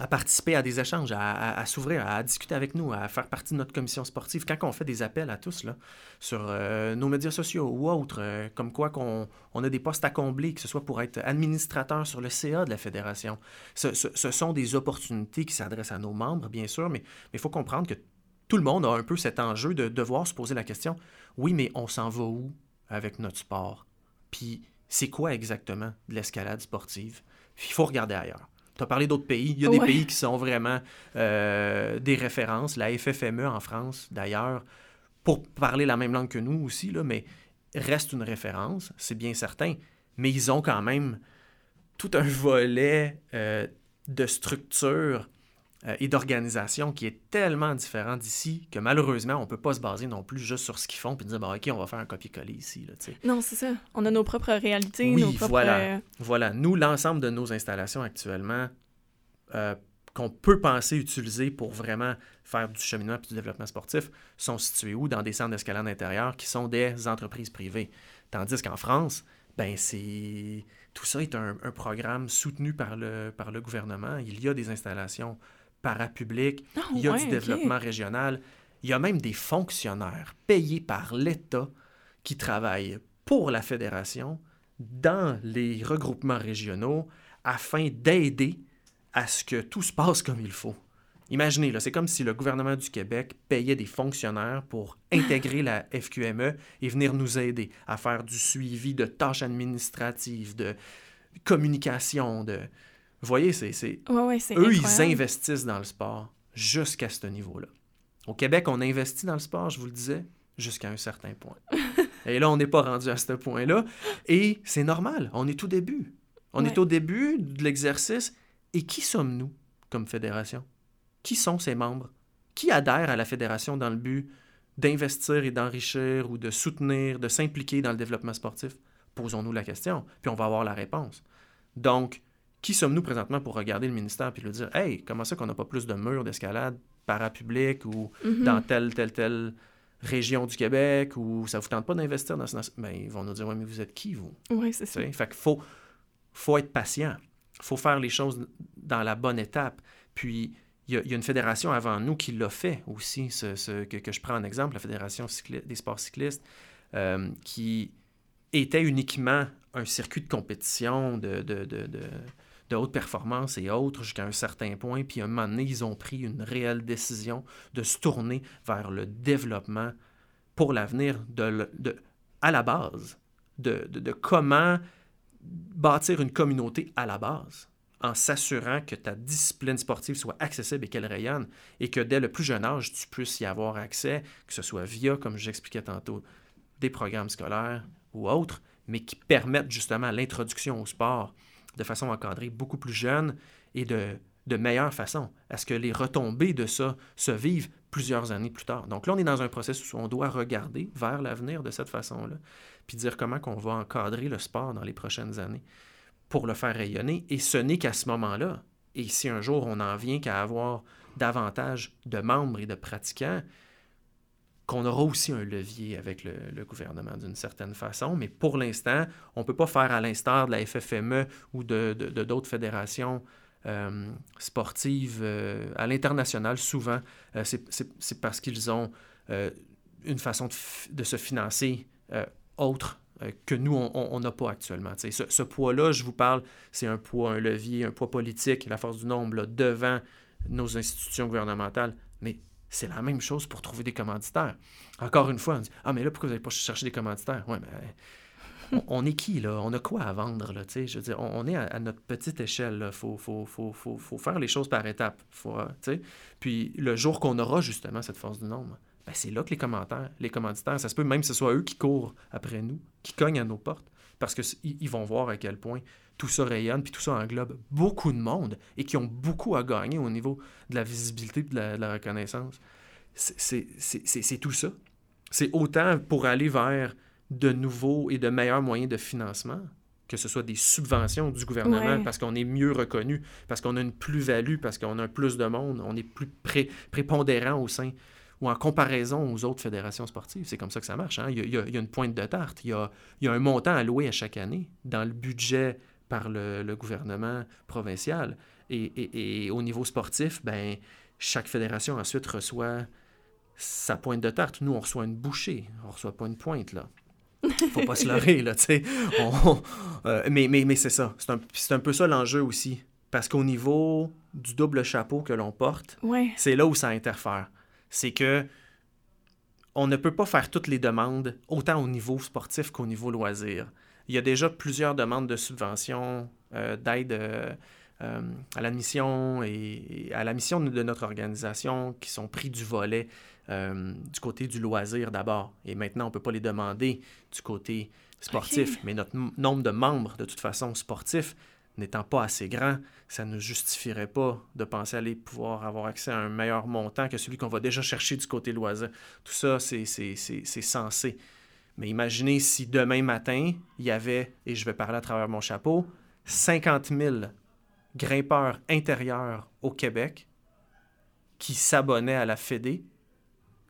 à participer à des échanges, à, s'ouvrir, à discuter avec nous, à faire partie de notre commission sportive. Quand on fait des appels à tous là, sur euh, nos médias sociaux ou autres, euh, comme quoi qu'on on a des postes à combler, que ce soit pour être administrateur sur le CA de la fédération, ce, sont des opportunités qui s'adressent à nos membres, bien sûr, mais il faut comprendre que tout le monde a un peu cet enjeu de devoir se poser la question, oui, mais on s'en va où avec notre sport? Puis c'est quoi exactement de l'escalade sportive? Il faut regarder ailleurs. Tu as parlé d'autres pays. Il y a des pays qui sont vraiment euh, des références. La FFME en France, d'ailleurs, pour parler la même langue que nous aussi, là, mais reste une référence, c'est bien certain. Mais ils ont quand même tout un volet euh, de structure et d'organisation qui est tellement différent d'ici que malheureusement, on ne peut pas se baser non plus juste sur ce qu'ils font puis dire, bah, OK, on va faire un copier-coller ici. Là, non, c'est ça. On a nos propres réalités, oui, nos propres... Voilà. Euh, voilà. Nous, l'ensemble de nos installations actuellement, euh, qu'on peut penser utiliser pour vraiment faire du cheminement et du développement sportif sont situées où? Dans des centres d'escalade intérieure qui sont des entreprises privées. Tandis qu'en France, ben c'est tout ça est un, un, programme soutenu par le, par le gouvernement. Il y a des installations parapublic, ah il y a du développement régional, il y a même des fonctionnaires payés par l'État qui travaillent pour la fédération dans les regroupements régionaux afin d'aider à ce que tout se passe comme il faut. Imaginez, c'est comme si le gouvernement du Québec payait des fonctionnaires pour [laughs] intégrer la FQME et venir nous aider à faire du suivi de tâches administratives, de communication, de, vous voyez, c'est, eux, ils investissent dans le sport jusqu'à ce niveau-là. Au Québec, on investit dans le sport, je vous le disais, jusqu'à un certain point. [laughs] Et là, on n'est pas rendu à ce point-là. Et c'est normal, on est au début. On est au début de l'exercice. Et qui sommes-nous comme fédération? Qui sont ces membres? Qui adhèrent à la fédération dans le but d'investir et d'enrichir ou de soutenir, de s'impliquer dans le développement sportif? Posons-nous la question, puis on va avoir la réponse. Donc, qui sommes-nous présentement pour regarder le ministère puis lui dire Hey, comment ça qu'on n'a pas plus de murs d'escalade parapublics ou mm-hmm. dans telle, telle, telle région du Québec ou ça vous tente pas d'investir dans ce. Ben, ils vont nous dire Ouais, mais vous êtes qui, vous Oui, c'est ça. Fait qu'il faut, faut être patient. Il faut faire les choses dans la bonne étape. Puis, il y, a une fédération avant nous qui l'a fait aussi, ce, que, je prends en exemple, la Fédération des sports cyclistes, euh, qui était uniquement un circuit de compétition de, de, de de haute performance et autres jusqu'à un certain point. Puis à un moment donné, ils ont pris une réelle décision de se tourner vers le développement pour l'avenir à la base, de, de, comment bâtir une communauté à la base en s'assurant que ta discipline sportive soit accessible et qu'elle rayonne, et que dès le plus jeune âge, tu puisses y avoir accès, que ce soit via, comme j'expliquais tantôt, des programmes scolaires ou autres, mais qui permettent justement l'introduction au sport de façon encadrée, beaucoup plus jeune et de, meilleure façon, à ce que les retombées de ça se vivent plusieurs années plus tard? Donc là, on est dans un processus où on doit regarder vers l'avenir de cette façon-là, puis dire comment on va encadrer le sport dans les prochaines années pour le faire rayonner. Et ce n'est qu'à ce moment-là, et si un jour on n'en vient qu'à avoir davantage de membres et de pratiquants, qu'on aura aussi un levier avec le, gouvernement d'une certaine façon, mais pour l'instant, on ne peut pas faire à l'instar de la FFME ou de, d'autres fédérations euh, sportives euh, à l'international. Souvent, euh, c'est, parce qu'ils ont une façon de, se financer autre que nous, on n'a pas actuellement. Ce, poids-là, je vous parle, c'est un poids, un levier, un poids politique, la force du nombre devant nos institutions gouvernementales. Mais c'est la même chose pour trouver des commanditaires. Encore une fois, on dit Ah, mais là, pourquoi vous n'allez pas chercher des commanditaires Ouais, mais on, est qui, là? On a quoi à vendre, là Je veux dire, on, est à, notre petite échelle. Il faut, faire les choses par étapes. Faut, sais? Puis le jour qu'on aura justement cette force du nombre, ben, c'est là que les commentaires, les commanditaires, ça se peut même que ce soit eux qui courent après nous, qui cognent à nos portes, parce qu'ils vont voir à quel point tout ça rayonne, puis tout ça englobe beaucoup de monde et qui ont beaucoup à gagner au niveau de la visibilité et de la, reconnaissance. C'est tout ça. C'est autant pour aller vers de nouveaux et de meilleurs moyens de financement, que ce soit des subventions du gouvernement parce qu'on est mieux reconnu, parce qu'on a une plus-value, parce qu'on a plus de monde, on est plus prépondérant au sein ou en comparaison aux autres fédérations sportives. C'est comme ça que ça marche. Hein. Il, y a, une pointe de tarte. Il y, a, il y, a, un montant alloué à chaque année dans le budget par le, gouvernement provincial. Et, au niveau sportif, ben, chaque fédération ensuite reçoit sa pointe de tarte. Nous, on reçoit une bouchée. On reçoit pas une pointe, là. Faut pas se leurrer, là, tu sais. Euh, mais mais, mais c'est ça. C'est un, un, peu ça l'enjeu aussi. Parce qu'au niveau du double chapeau que l'on porte, c'est là où ça interfère c'est que on ne peut pas faire toutes les demandes, autant au niveau sportif qu'au niveau loisir. Il y a déjà plusieurs demandes de subventions, euh, d'aide euh, euh, à l'admission et, à la mission de notre organisation qui sont pris du volet du côté du loisir d'abord. Et maintenant, on ne peut pas les demander du côté sportif. Mais notre nombre de membres, de toute façon, sportifs, n'étant pas assez grand, ça ne justifierait pas de penser aller pouvoir avoir accès à un meilleur montant que celui qu'on va déjà chercher du côté loisir. Tout ça, c'est censé. Mais imaginez si demain matin, il y avait, et je vais parler à travers mon chapeau, 50 000 grimpeurs intérieurs au Québec qui s'abonnaient à la Fédé,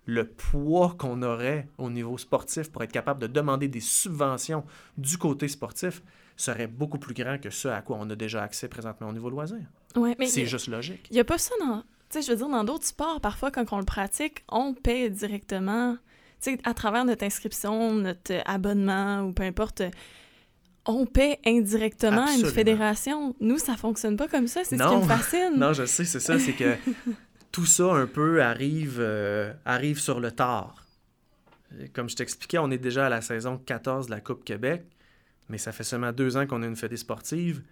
le poids qu'on aurait au niveau sportif pour être capable de demander des subventions du côté sportif, serait beaucoup plus grand que ce à quoi on a déjà accès présentement au niveau loisir. Ouais, c'est juste logique. Il n'y a pas ça dans. Tu sais, je veux dire, dans d'autres sports, parfois, quand on le pratique, on paie directement. Tu sais, à travers notre inscription, notre abonnement ou peu importe, on paie indirectement à une fédération. Nous, ça fonctionne pas comme ça. C'est ce qui me fascine. non, je sais, c'est ça. C'est que [laughs] tout ça, un peu, arrive, euh, arrive sur le tard. Comme je t'expliquais, on est déjà à la saison 14 de la Coupe Québec mais ça fait seulement deux ans qu'on a une fête sportive.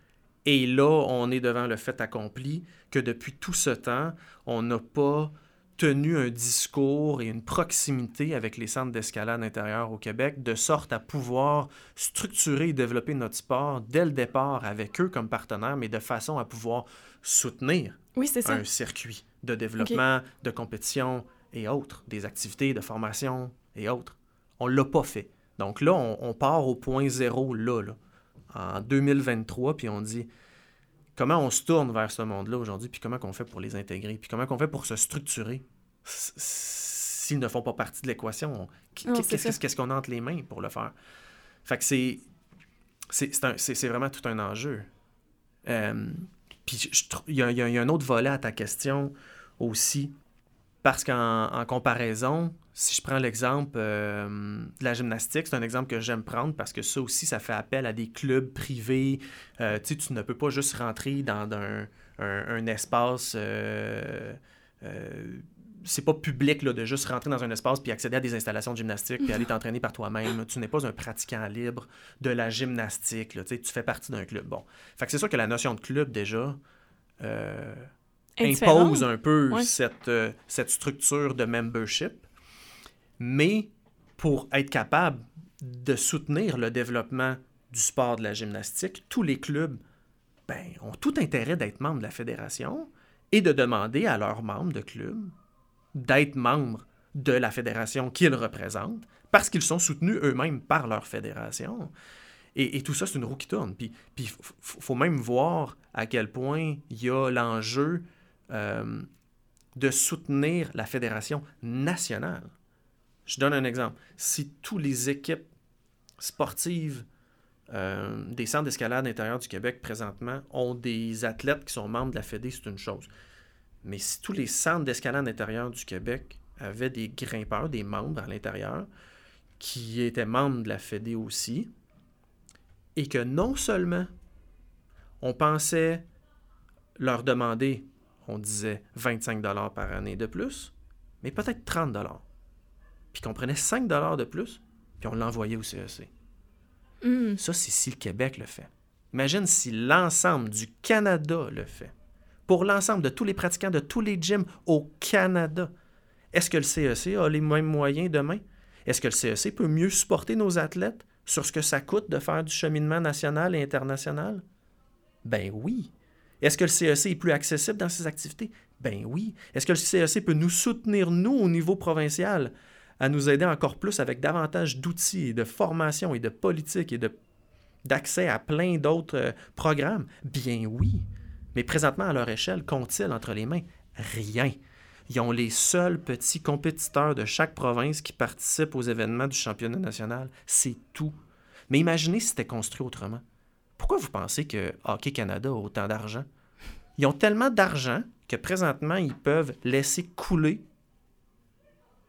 Et là, on est devant le fait accompli que depuis tout ce temps, on n'a pas tenu un discours et une proximité avec les centres d'escalade intérieurs au Québec, de sorte à pouvoir structurer et développer notre sport dès le départ avec eux comme partenaires, mais de façon à pouvoir soutenir oui, un circuit de développement, de compétition et autres, des activités de formation et autres. On ne l'a pas fait. Donc là, on, part au point zéro, là, en 2023, puis on dit comment on se tourne vers ce monde-là aujourd'hui, puis comment on fait pour les intégrer, puis comment on fait pour se structurer s'ils ne font pas partie de l'équation. Qu'est-ce qu'on a entre les mains pour le faire? Fait que c'est c'est vraiment tout un enjeu. Euh, puis il y, y, a un autre volet à ta question aussi, parce qu'en comparaison, si je prends l'exemple euh, de la gymnastique, c'est un exemple que j'aime prendre parce que ça aussi, ça fait appel à des clubs privés. Euh, tu ne peux pas juste rentrer dans un, espace. Euh, c'est pas public là, de juste rentrer dans un espace puis accéder à des installations de gymnastique puis aller t'entraîner par toi-même. Tu n'es pas un pratiquant libre de la gymnastique. Là, tu fais partie d'un club. Bon. Fait que c'est sûr que la notion de club, déjà, impose un peu cette, cette structure de membership. Mais pour être capable de soutenir le développement du sport de la gymnastique, tous les clubs ben, ont tout intérêt d'être membres de la fédération et de demander à leurs membres de club d'être membres de la fédération qu'ils représentent parce qu'ils sont soutenus eux-mêmes par leur fédération. Et, tout ça, c'est une roue qui tourne. Puis il faut même voir à quel point il y a l'enjeu euh, de soutenir la fédération nationale. Je donne un exemple. Si toutes les équipes sportives euh, des centres d'escalade intérieur du Québec présentement ont des athlètes qui sont membres de la Fédé, c'est une chose. Mais si tous les centres d'escalade intérieur du Québec avaient des grimpeurs, des membres à l'intérieur, qui étaient membres de la Fédé aussi, et que non seulement on pensait leur demander, on disait 25 dollars par année de plus, mais peut-être 30 dollars. Puis qu'on prenait 5 dollars de plus, puis on l'envoyait au CEC. Hmm. Ça, c'est si le Québec le fait. Imagine si l'ensemble du Canada le fait. Pour l'ensemble de tous les pratiquants de tous les gyms au Canada. Est-ce que le CEC a les mêmes moyens demain? Est-ce que le CEC peut mieux supporter nos athlètes sur ce que ça coûte de faire du cheminement national et international? Ben oui. Est-ce que le CEC est plus accessible dans ses activités? Ben oui. Est-ce que le CEC peut nous soutenir, nous, au niveau provincial, à nous aider encore plus avec davantage d'outils de formation et de politique et d'accès à plein d'autres euh, programmes? Bien oui. Mais présentement, à leur échelle, qu'ont-ils entre les mains? Rien. Ils ont les seuls petits compétiteurs de chaque province qui participent aux événements du championnat national. C'est tout. Mais imaginez si c'était construit autrement. Pourquoi vous pensez que Hockey Canada a autant d'argent? Ils ont tellement d'argent que présentement, ils peuvent laisser couler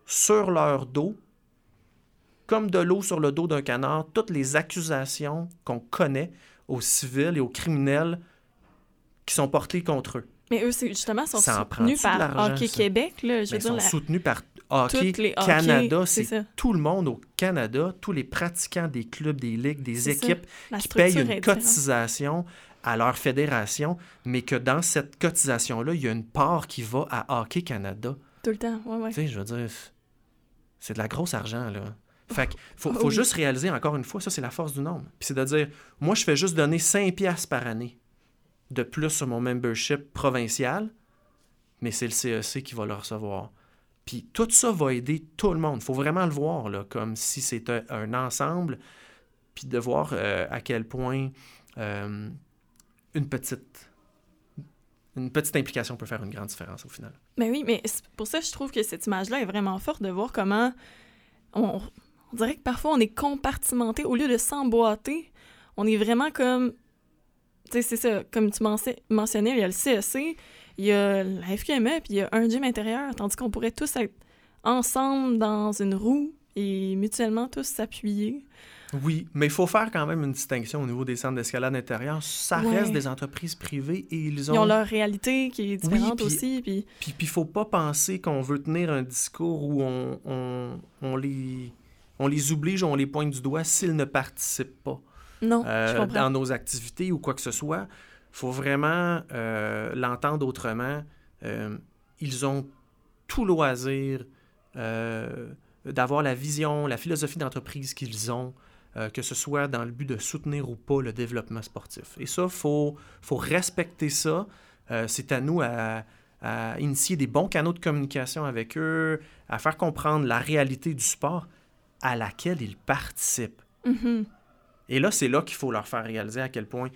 sur leur dos, comme de l'eau sur le dos d'un canard, toutes les accusations qu'on connaît aux civils et aux criminels qui sont portées contre eux. Mais eux, justement, sont Ça soutenus par Hockey ça? Québec. Là, je veux ils dire, sont la- soutenus par Hockey les Canada. c'est tout le monde au Canada, tous les pratiquants des clubs, des ligues, des équipes qui payent une cotisation à leur fédération, mais que dans cette cotisation-là, il y a une part qui va à Hockey Canada. Tout le temps, ouais, ouais. Tu sais, je veux dire, c'est de la grosse argent, là. Fait qu'il faut, Ah oui. juste réaliser, encore une fois, ça, c'est la force du nombre. Puis c'est de dire, moi, je fais juste donner 5 piastres par année de plus sur mon membership provincial, mais c'est le CEC qui va le recevoir. Puis tout ça va aider tout le monde. Il faut vraiment le voir, là, comme si c'était un ensemble, puis de voir euh, à quel point euh, une petite... Une petite implication peut faire une grande différence au final. Ben oui, mais pour ça je trouve que cette image-là est vraiment forte de voir comment on dirait que parfois on est compartimenté au lieu de s'emboîter. On est vraiment comme. Tu sais, c'est ça. Comme tu mention- mentionnais, il y a le CEC, il y a la FQME, puis il y a un gym intérieur, tandis qu'on pourrait tous être ensemble dans une roue et mutuellement tous s'appuyer. Oui, mais il faut faire quand même une distinction au niveau des centres d'escalade intérieur. Ça Ouais. reste des entreprises privées et ils ont... Ils ont leur réalité qui est différente puis- aussi. Puis Puis il faut pas penser qu'on veut tenir un discours où on, on, on les, on les oblige, on les pointe du doigt s'ils ne participent pas non, euh, dans nos activités ou quoi que ce soit. Il faut vraiment euh, l'entendre autrement. Euh, ils ont tout loisir d'avoir la vision, la philosophie d'entreprise qu'ils ont, que ce soit dans le but de soutenir ou pas le développement sportif. Et ça, il faut, faut respecter ça. C'est à nous à, à initier des bons canaux de communication avec eux, à faire comprendre la réalité du sport à laquelle ils participent. Mhm. Et là, c'est là qu'il faut leur faire réaliser à quel point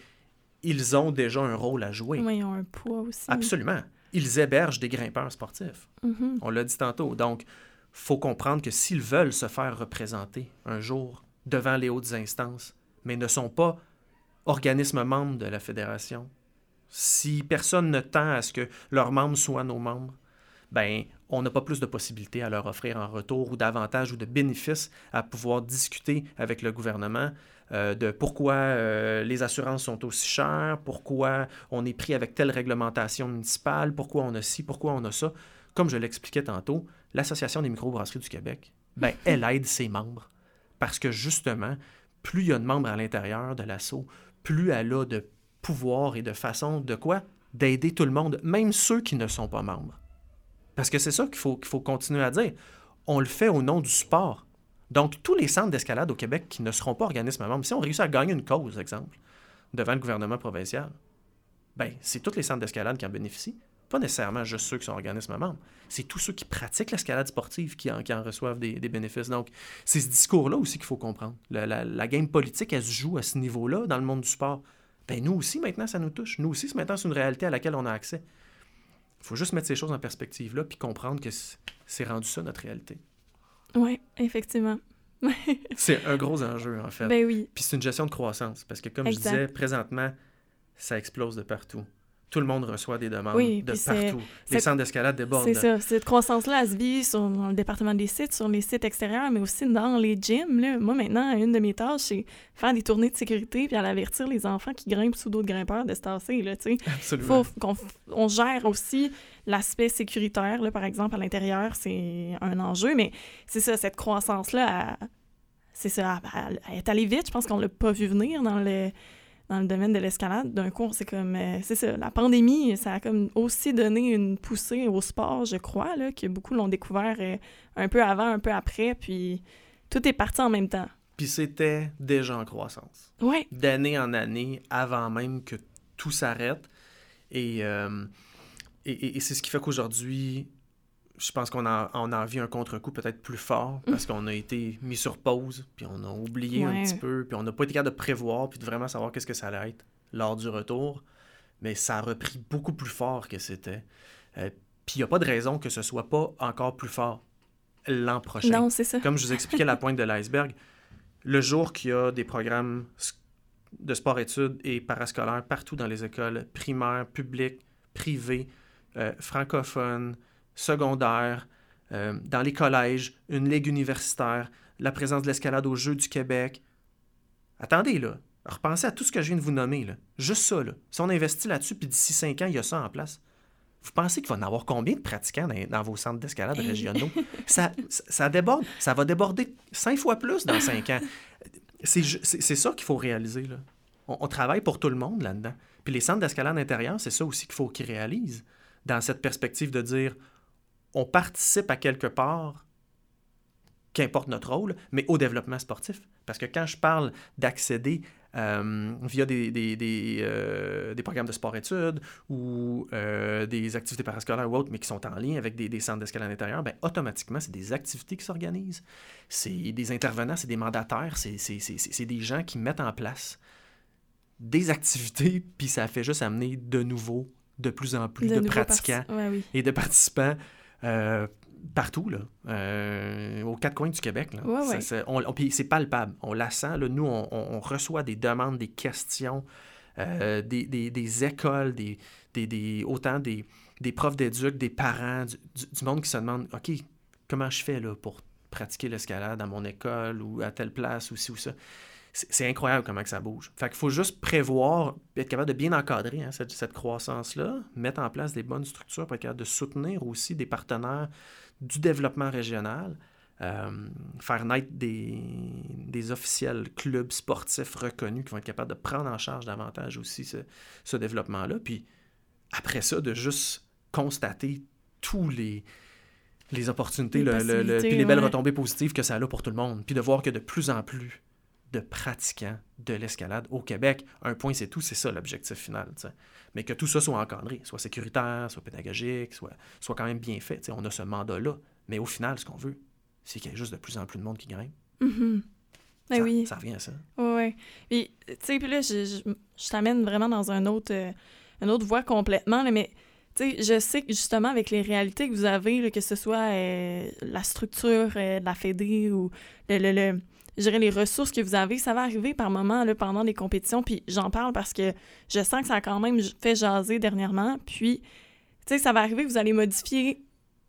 ils ont déjà un rôle à jouer. Ouais, ils ont un poids aussi. Absolument. Ils hébergent des grimpeurs sportifs. Mhm. On l'a dit tantôt. Donc, faut comprendre que s'ils veulent se faire représenter un jour devant les hautes instances, mais ne sont pas organismes membres de la fédération, si personne ne tend à ce que leurs membres soient nos membres, ben, on n'a pas plus de possibilités à leur offrir en retour ou d'avantages ou de bénéfices à pouvoir discuter avec le gouvernement euh, de pourquoi euh, les assurances sont aussi chères, pourquoi on est pris avec telle réglementation municipale, pourquoi on a ci, pourquoi on a ça. Comme je l'expliquais tantôt, l'Association des microbrasseries du Québec, ben, [laughs] elle aide ses membres. Parce que justement, plus il y a de membres à l'intérieur de l'assaut, plus elle a de pouvoir et de façon de quoi? D'aider tout le monde, même ceux qui ne sont pas membres. Parce que c'est ça qu'il faut, faut continuer à dire. On le fait au nom du sport. Donc, tous les centres d'escalade au Québec qui ne seront pas organismes membres, si on réussit à gagner une cause, exemple, devant le gouvernement provincial, ben, c'est tous les centres d'escalade qui en bénéficient. Pas nécessairement juste ceux qui sont organismes membres. C'est tous ceux qui pratiquent l'escalade sportive qui en, qui en reçoivent des, des bénéfices. Donc, c'est ce discours-là aussi qu'il faut comprendre. La game politique, elle se joue à ce niveau-là dans le monde du sport. Ben, nous aussi, maintenant, ça nous touche. Nous aussi, maintenant, c'est une réalité à laquelle on a accès. Il faut juste mettre ces choses en perspective là puis comprendre que c'est- c'est rendu ça notre réalité. Oui, effectivement. [laughs] C'est un gros enjeu en fait. Ben oui. Puis c'est une gestion de croissance parce que comme Exact. je disais présentement, ça explose de partout. Tout le monde reçoit des demandes Oui, de partout. Les c'est- centres d'escalade débordent. C'est ça. Cette croissance-là, elle se vit sur, dans le département des sites, sur les sites extérieurs, mais aussi dans les gyms. Là. Moi, maintenant, une de mes tâches, c'est faire des tournées de sécurité puis aller avertir les enfants qui grimpent sous d'autres grimpeurs de se tasser. Là. Absolument. faut qu'on on gère aussi l'aspect sécuritaire, là, par exemple, à l'intérieur, c'est un enjeu, mais c'est ça, cette croissance-là, elle- c'est ça, elle, elle est allée vite. Je pense qu'on l'a pas vu venir dans le, dans le domaine de l'escalade. D'un coup, c'est comme, euh, c'est ça, la pandémie, ça a comme aussi donné une poussée au sport, je crois, là, que beaucoup l'ont découvert euh, un peu avant, un peu après, puis tout est parti en même temps. Puis c'était déjà en croissance. Ouais, D'année en année, avant même que tout s'arrête. Et, euh, et, et- et c'est ce qui fait qu'aujourd'hui, je pense qu'on a, on a envie un contre-coup peut-être plus fort parce qu'on a été mis sur pause, puis on a oublié un petit peu, puis on n'a pas été capable de prévoir, puis de vraiment savoir qu'est-ce que ça allait être lors du retour. Mais ça a repris beaucoup plus fort que c'était. Euh, puis il n'y a pas de raison que ce soit pas encore plus fort l'an prochain. non, c'est ça. Comme je vous expliquais la [laughs] pointe de l'iceberg, le jour qu'il y a des programmes de sport-études et parascolaires partout dans les écoles primaires, publiques, privées, euh, francophones, secondaires, euh, dans les collèges, une ligue universitaire, la présence de l'escalade aux Jeux du Québec. Attendez, là. Repensez à tout ce que je viens de vous nommer, là. Juste ça, là. Si on investit là-dessus, puis d'ici cinq ans, il y a ça en place, vous pensez qu'il va y en avoir combien de pratiquants dans, dans vos centres d'escalade Hey. régionaux? ça, déborde. Ça va déborder cinq fois plus dans cinq ans. C'est ça qu'il faut réaliser, là. On, on travaille pour tout le monde là-dedans. Puis les centres d'escalade intérieure, c'est ça aussi qu'il faut qu'ils réalisent. Dans cette perspective de dire, on participe à quelque part, qu'importe notre rôle, mais au développement sportif. Parce que quand je parle d'accéder euh, via des, des, des, euh, des programmes de sport-études ou euh, des activités parascolaires ou autres, mais qui sont en lien avec des, des centres d'escalade intérieure, ben, automatiquement, c'est des activités qui s'organisent. C'est des intervenants, c'est des mandataires, c'est des gens qui mettent en place des activités, puis ça fait juste amener de nouveau, de plus en plus de, pratiquants parti- Ouais, oui. et de participants euh, partout, là, euh, aux quatre coins du Québec. Là. Ouais, Ça- ouais. ça- on- on- puis c'est palpable. On la sent. Là. Nous, on, reçoit des demandes, des questions, euh, des, des- des écoles, des, des- des- autant des, des profs d'éduc, des parents, du, du- du monde qui se demande OK, comment je fais là, pour pratiquer l'escalade à mon école ou à telle place ou ci ou ça? C'est incroyable comment que ça bouge. Fait qu'il faut juste prévoir, être capable de bien encadrer hein, cette, cette croissance-là, mettre en place des bonnes structures pour être capable de soutenir aussi des partenaires du développement régional, euh, faire naître des, des officiels clubs sportifs reconnus qui vont être capables de prendre en charge davantage aussi ce, ce développement-là. Puis après ça, de juste constater tous les, les opportunités, Les le- le- le- possibilités, puis les belles retombées positives que ça a pour tout le monde. Puis de voir que de plus en plus de pratiquants de l'escalade au Québec, un point c'est tout, c'est ça l'objectif final. Mais que tout ça soit encadré, soit sécuritaire, soit pédagogique, soit, soit quand même bien fait. On a ce mandat-là. Mais au final, ce qu'on veut, c'est qu'il y ait juste de plus en plus de monde qui grimpe. Mhm. Ben ça, oui. ça revient à ça. Ouais. Puis, tu sais, puis là, je, je, je t'amène vraiment dans un autre, euh, une autre voie complètement, là, mais tu sais, je sais que justement, avec les réalités que vous avez, là, que ce soit euh, la structure euh, de la Fédé ou le, le, le- je dirais les ressources que vous avez, ça va arriver par moment là, pendant des compétitions, puis j'en parle parce que je sens que ça a quand même fait jaser dernièrement, puis, tu sais, ça va arriver vous allez modifier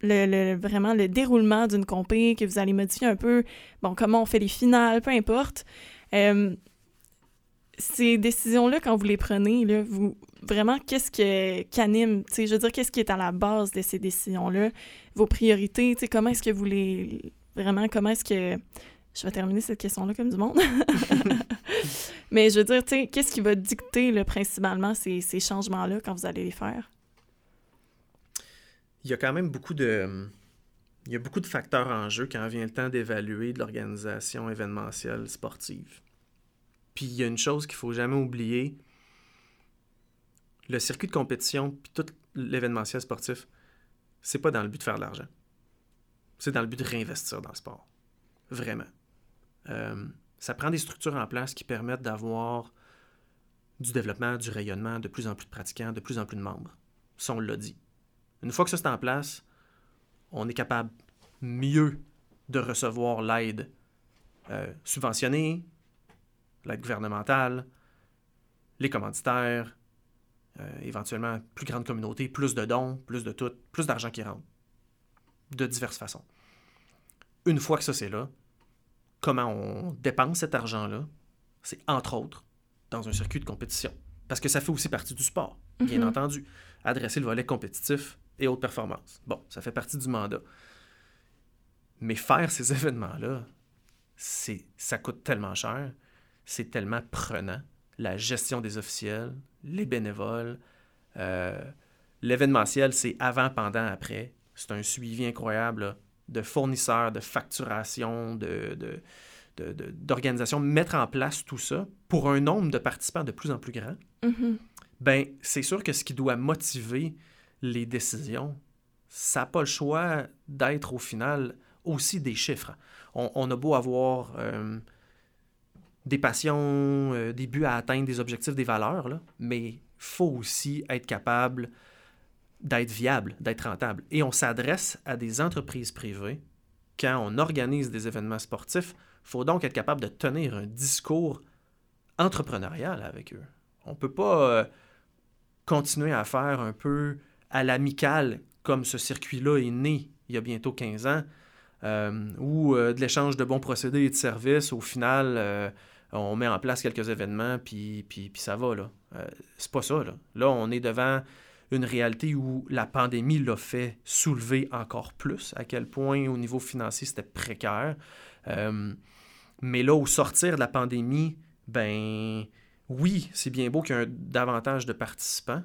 le, le- vraiment le déroulement d'une compé, que vous allez modifier un peu, bon, comment on fait les finales, peu importe. Euh, ces décisions-là, quand vous les prenez, là, vous vraiment, qu'est-ce que, qui anime, tu sais, je veux dire, qu'est-ce qui est à la base de ces décisions-là, vos priorités, tu sais, comment est-ce que vous les, vraiment, comment est-ce que, je vais terminer cette question-là comme du monde, [laughs] mais je veux dire, tu sais, qu'est-ce qui va dicter, principalement, ces, ces changements-là quand vous allez les faire? Il y a quand même beaucoup de. Il y a beaucoup de facteurs en jeu quand vient le temps d'évaluer de l'organisation événementielle sportive. Puis il y a une chose qu'il faut jamais oublier. Le circuit de compétition puis tout l'événementiel sportif, c'est pas dans le but de faire de l'argent. C'est dans le but de réinvestir dans le sport. Vraiment. Euh, ça prend des structures en place qui permettent d'avoir du développement, du rayonnement, de plus en plus de pratiquants, de plus en plus de membres. Ça, on l'a dit. Une fois que ça c'est en place, on est capable mieux de recevoir l'aide euh, subventionnée, l'aide gouvernementale, les commanditaires, éventuellement, plus grande communauté, plus de dons, plus de tout, plus d'argent qui rentre. De diverses façons. Une fois que ça c'est là, comment on dépense cet argent-là, c'est entre autres dans un circuit de compétition. Parce que ça fait aussi partie du sport, bien Mhm. entendu. Adresser le volet compétitif et haute performance. Bon, ça fait partie du mandat. Mais faire ces [laughs] événements-là, ça coûte tellement cher, c'est tellement prenant. La gestion des officiels, les bénévoles, euh, l'événementiel, c'est avant, pendant, après. C'est un suivi incroyable là, de fournisseurs, de facturation, de, d'organisation. Mettre en place tout ça pour un nombre de participants de plus en plus grand, Mhm. ben c'est sûr que ce qui doit motiver les décisions, ça n'a pas le choix d'être au final aussi des chiffres. On, on a beau avoir euh, des passions, euh, des buts à atteindre, des objectifs, des valeurs, là, mais il faut aussi être capable d'être viable, d'être rentable. Et on s'adresse à des entreprises privées quand on organise des événements sportifs. Il faut donc être capable de tenir un discours entrepreneurial avec eux. On ne peut pas euh, continuer à faire un peu à l'amical comme ce circuit-là est né il y a bientôt 15 ans, euh, où euh, de l'échange de bons procédés et de services, au final, on met en place quelques événements, puis, puis, puis ça va. là. C'est pas ça. Là. là, on est devant une réalité où la pandémie l'a fait soulever encore plus, à quel point au niveau financier c'était précaire. Euh, mais là, au sortir de la pandémie, ben oui, c'est bien beau qu'il y ait davantage de participants,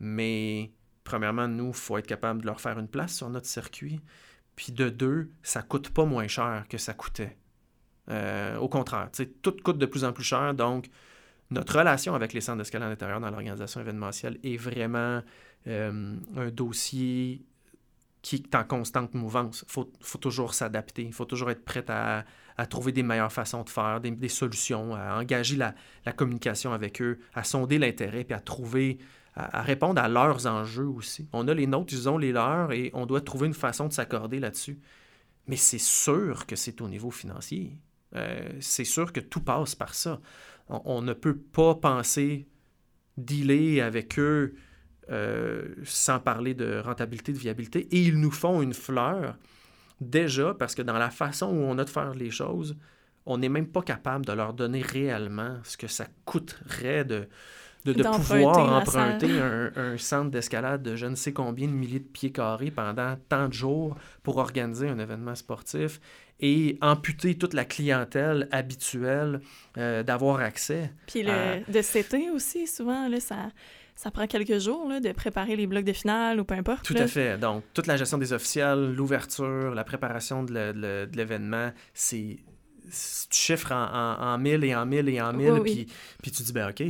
mais premièrement, nous, il faut être capable de leur faire une place sur notre circuit. Puis de deux, ça coûte pas moins cher que ça coûtait. Euh, au contraire, tout coûte de plus en plus cher, donc notre relation avec les centres d'escalade intérieur dans l'organisation événementielle est vraiment euh, un dossier qui est en constante mouvance. Il faut, toujours s'adapter, il faut toujours être prêt à, à trouver des meilleures façons de faire, des, solutions, à engager la, communication avec eux, à sonder l'intérêt, puis à trouver, à, à répondre à leurs enjeux aussi. On a les nôtres, ils ont les leurs, et on doit trouver une façon de s'accorder là-dessus. Mais c'est sûr que c'est au niveau financier. Euh, c'est sûr que tout passe par ça. On, ne peut pas penser dealer avec eux euh, sans parler de rentabilité, de viabilité. Et ils nous font une fleur déjà parce que dans la façon où on a de faire les choses, on n'est même pas capable de leur donner réellement ce que ça coûterait de, de, de pouvoir la emprunter un, un centre d'escalade de je ne sais combien de milliers de pieds carrés pendant tant de jours pour organiser un événement sportif et amputer toute la clientèle habituelle euh, d'avoir accès. Puis le, à- de CT aussi, souvent, là, ça, ça prend quelques jours là, de préparer les blocs de finale ou peu importe. Tout là. à fait. Donc, toute la gestion des officiels, l'ouverture, la préparation de l'événement, c'est. c'est- Tu chiffres en, en, en mille et en mille et en mille, Oui, puis, oui. puis tu dis, ben OK,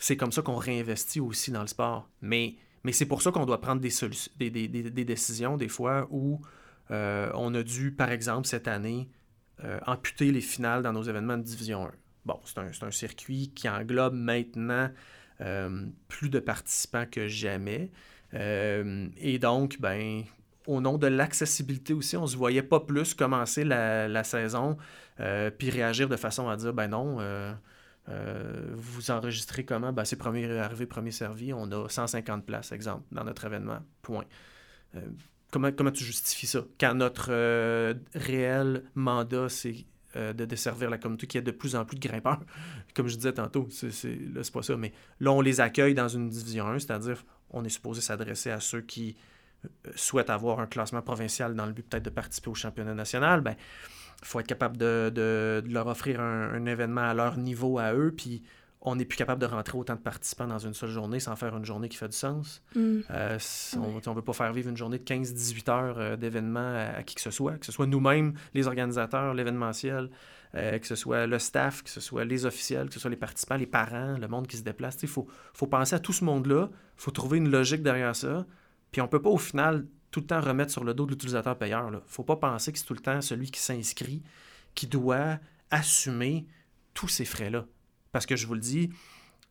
c'est comme ça qu'on réinvestit aussi dans le sport. Mais, mais c'est pour ça qu'on doit prendre des, des, décisions, des fois, où euh, on a dû, par exemple, cette année, euh, amputer les finales dans nos événements de Division 1. Bon, c'est un, circuit qui englobe maintenant euh, plus de participants que jamais. Et donc, ben, au nom de l'accessibilité aussi, on se voyait pas plus commencer la, saison puis réagir de façon à dire, ben non, euh, vous enregistrez comment? Ben, c'est premier arrivé, premier servi. On a 150 places, exemple, dans notre événement. Point. Euh, comment, comment tu justifies ça? Quand notre euh, réel mandat, c'est de desservir la communauté qui est de plus en plus de grimpeurs, [laughs] comme je disais tantôt, c'est, c'est, là, c'est pas ça, mais là, on les accueille dans une division 1, c'est-à-dire on est supposé s'adresser à ceux qui souhaitent avoir un classement provincial dans le but peut-être de participer au championnat national, ben faut être capable de, de- de leur offrir un, un événement à leur niveau à eux, puis on n'est plus capable de rentrer autant de participants dans une seule journée sans faire une journée qui fait du sens. Mm. Euh, on ne veut pas faire vivre une journée de 15-18 heures euh, d'événement à, à qui que ce soit, que ce soit nous-mêmes, les organisateurs, l'événementiel, euh, que ce soit le staff, que ce soit les officiels, que ce soit les participants, les parents, le monde qui se déplace. Il faut, faut penser à tout ce monde-là, il faut trouver une logique derrière ça, puis on peut pas au final tout le temps remettre sur le dos de l'utilisateur payeur. Il ne faut pas penser que c'est tout le temps celui qui s'inscrit qui doit assumer tous ces frais-là. Parce que je vous le dis,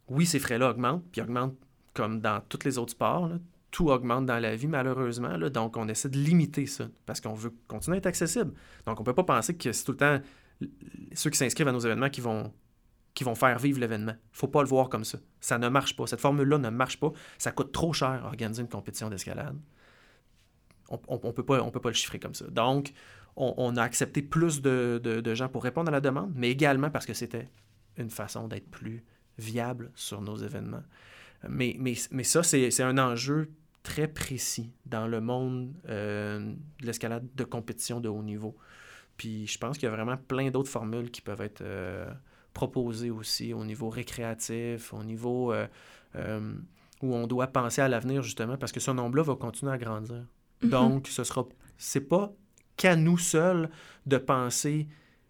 oui, ces frais-là augmentent, puis augmentent comme dans tous les autres sports. Tout augmente dans la vie, malheureusement. là. donc, on essaie de limiter ça parce qu'on veut continuer à être accessible. Donc, on ne peut pas penser que c'est tout le temps ceux qui s'inscrivent à nos événements qui vont qui vont faire vivre l'événement. faut pas le voir comme ça. Ça ne marche pas. Cette formule-là ne marche pas. Ça coûte trop cher organiser une compétition d'escalade. On ne peut, pas, on peut pas le chiffrer comme ça. Donc, on, a accepté plus de, de, gens pour répondre à la demande, mais également parce que c'était une façon d'être plus viable sur nos événements. Mais, mais, mais ça, c'est un enjeu très précis dans le monde euh, de l'escalade de compétition de haut niveau. Puis je pense qu'il y a vraiment plein d'autres formules qui peuvent être euh, proposées aussi au niveau récréatif, au niveau euh, où on doit penser à l'avenir justement parce que ce nombre-là va continuer à grandir. Mm-hmm. Donc, ce sera, c'est pas qu'à nous seuls de penser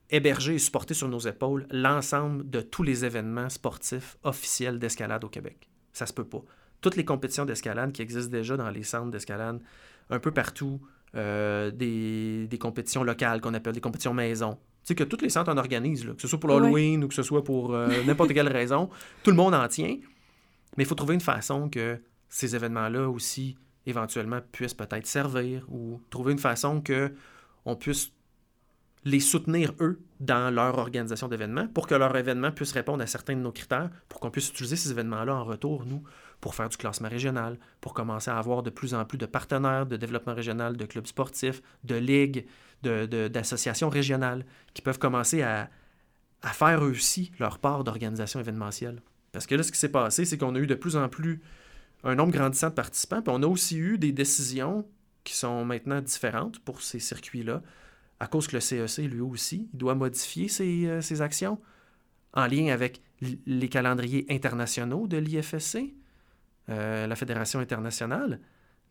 héberger et supporter sur nos épaules l'ensemble de tous les événements sportifs officiels d'escalade au Québec. Ça se peut pas toutes les compétitions d'escalade qui existent déjà dans les centres d'escalade un peu partout, euh, des, compétitions locales qu'on appelle des compétitions maison. Tu sais que tous les centres en organisent, que ce soit pour l'Halloween ou que ce soit pour euh, [laughs] n'importe quelle raison, tout le monde en tient. Mais il faut trouver une façon que ces événements-là aussi, éventuellement, puissent peut-être servir ou trouver une façon que on puisse les soutenir, eux, dans leur organisation d'événements pour que leur événement puisse répondre à certains de nos critères, pour qu'on puisse utiliser ces événements-là en retour, nous, pour faire du classement régional, pour commencer à avoir de plus en plus de partenaires de développement régional, de clubs sportifs, de ligues, d'associations régionales qui peuvent commencer à, faire eux aussi leur part d'organisation événementielle. Parce que là, ce qui s'est passé, c'est qu'on a eu de plus en plus un nombre grandissant de participants, puis on a aussi eu des décisions qui sont maintenant différentes pour ces circuits-là, à cause que le CEC, lui aussi, il doit modifier ses, euh, ses actions en lien avec les calendriers internationaux de l'IFSC. Euh, la Fédération internationale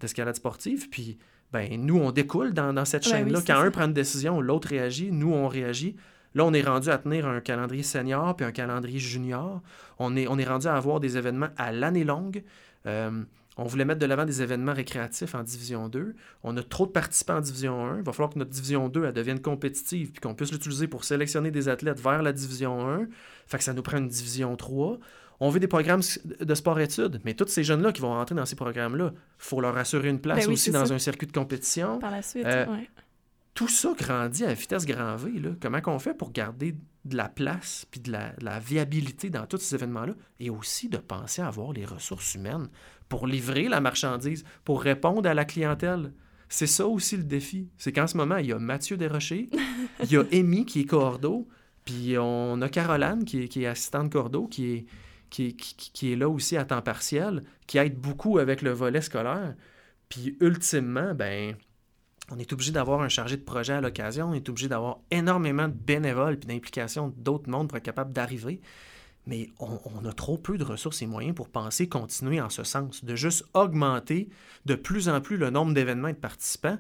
d'escalade sportive. Puis, ben, nous, on découle dans, cette chaîne-là. Quand un prend une décision, l'autre réagit, nous, on réagit. Là, on est rendu à tenir un calendrier senior puis un calendrier junior. On est, on est rendu à avoir des événements à l'année longue. Euh, on voulait mettre de l'avant des événements récréatifs en Division 2. On a trop de participants en Division 1. Il va falloir que notre Division 2 elle devienne compétitive puis qu'on puisse l'utiliser pour sélectionner des athlètes vers la Division 1. Fait que ça nous prend une Division 3 on veut des programmes de sport-études, mais tous ces jeunes-là qui vont rentrer dans ces programmes-là, il faut leur assurer une place ben aussi dans un circuit de compétition. Par la suite, euh, Tout ça grandit à vitesse grand V. Là. Comment on fait pour garder de la place puis de la, viabilité dans tous ces événements-là et aussi de penser à avoir les ressources humaines pour livrer la marchandise, pour répondre à la clientèle? C'est ça aussi le défi. C'est qu'en ce moment, il y a Mathieu Desrochers, [laughs] il y a Amy qui est cordeau, puis on a Caroline qui est, qui est assistante cordeau, qui est, qui, est là aussi à temps partiel, qui aide beaucoup avec le volet scolaire. Puis ultimement, ben, on est obligé d'avoir un chargé de projet à l'occasion, on est obligé d'avoir énormément de bénévoles puis d'implication d'autres mondes pour être capable d'arriver. Mais on, a trop peu de ressources et moyens pour penser continuer en ce sens, de juste augmenter de plus en plus le nombre d'événements et de participants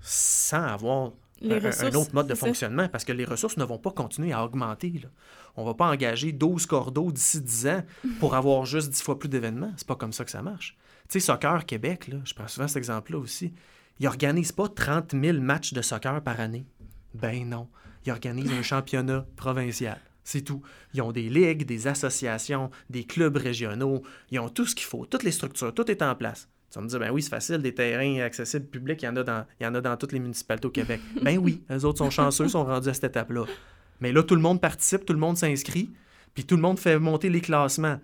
sans avoir un, autre mode de fonctionnement, parce que les ressources ne vont pas continuer à augmenter. Là. On ne va pas engager 12 cordeaux d'ici 10 ans pour [laughs] avoir juste 10 fois plus d'événements. C'est pas comme ça que ça marche. Tu sais, Soccer Québec, là, je prends souvent cet exemple-là aussi, ils n'organisent pas 30 000 matchs de soccer par année. Ben non. Ils organisent un championnat provincial. C'est tout. Ils ont des ligues, des associations, des clubs régionaux. Ils ont tout ce qu'il faut, toutes les structures, tout est en place. Tu vas me dire, ben oui, c'est facile, des terrains accessibles publics, il y en a dans, il y en a dans toutes les municipalités au Québec. [laughs] ben oui, les autres sont chanceux, sont rendus à cette étape-là. Mais là, tout le monde participe, tout le monde s'inscrit, puis tout le monde fait monter les classements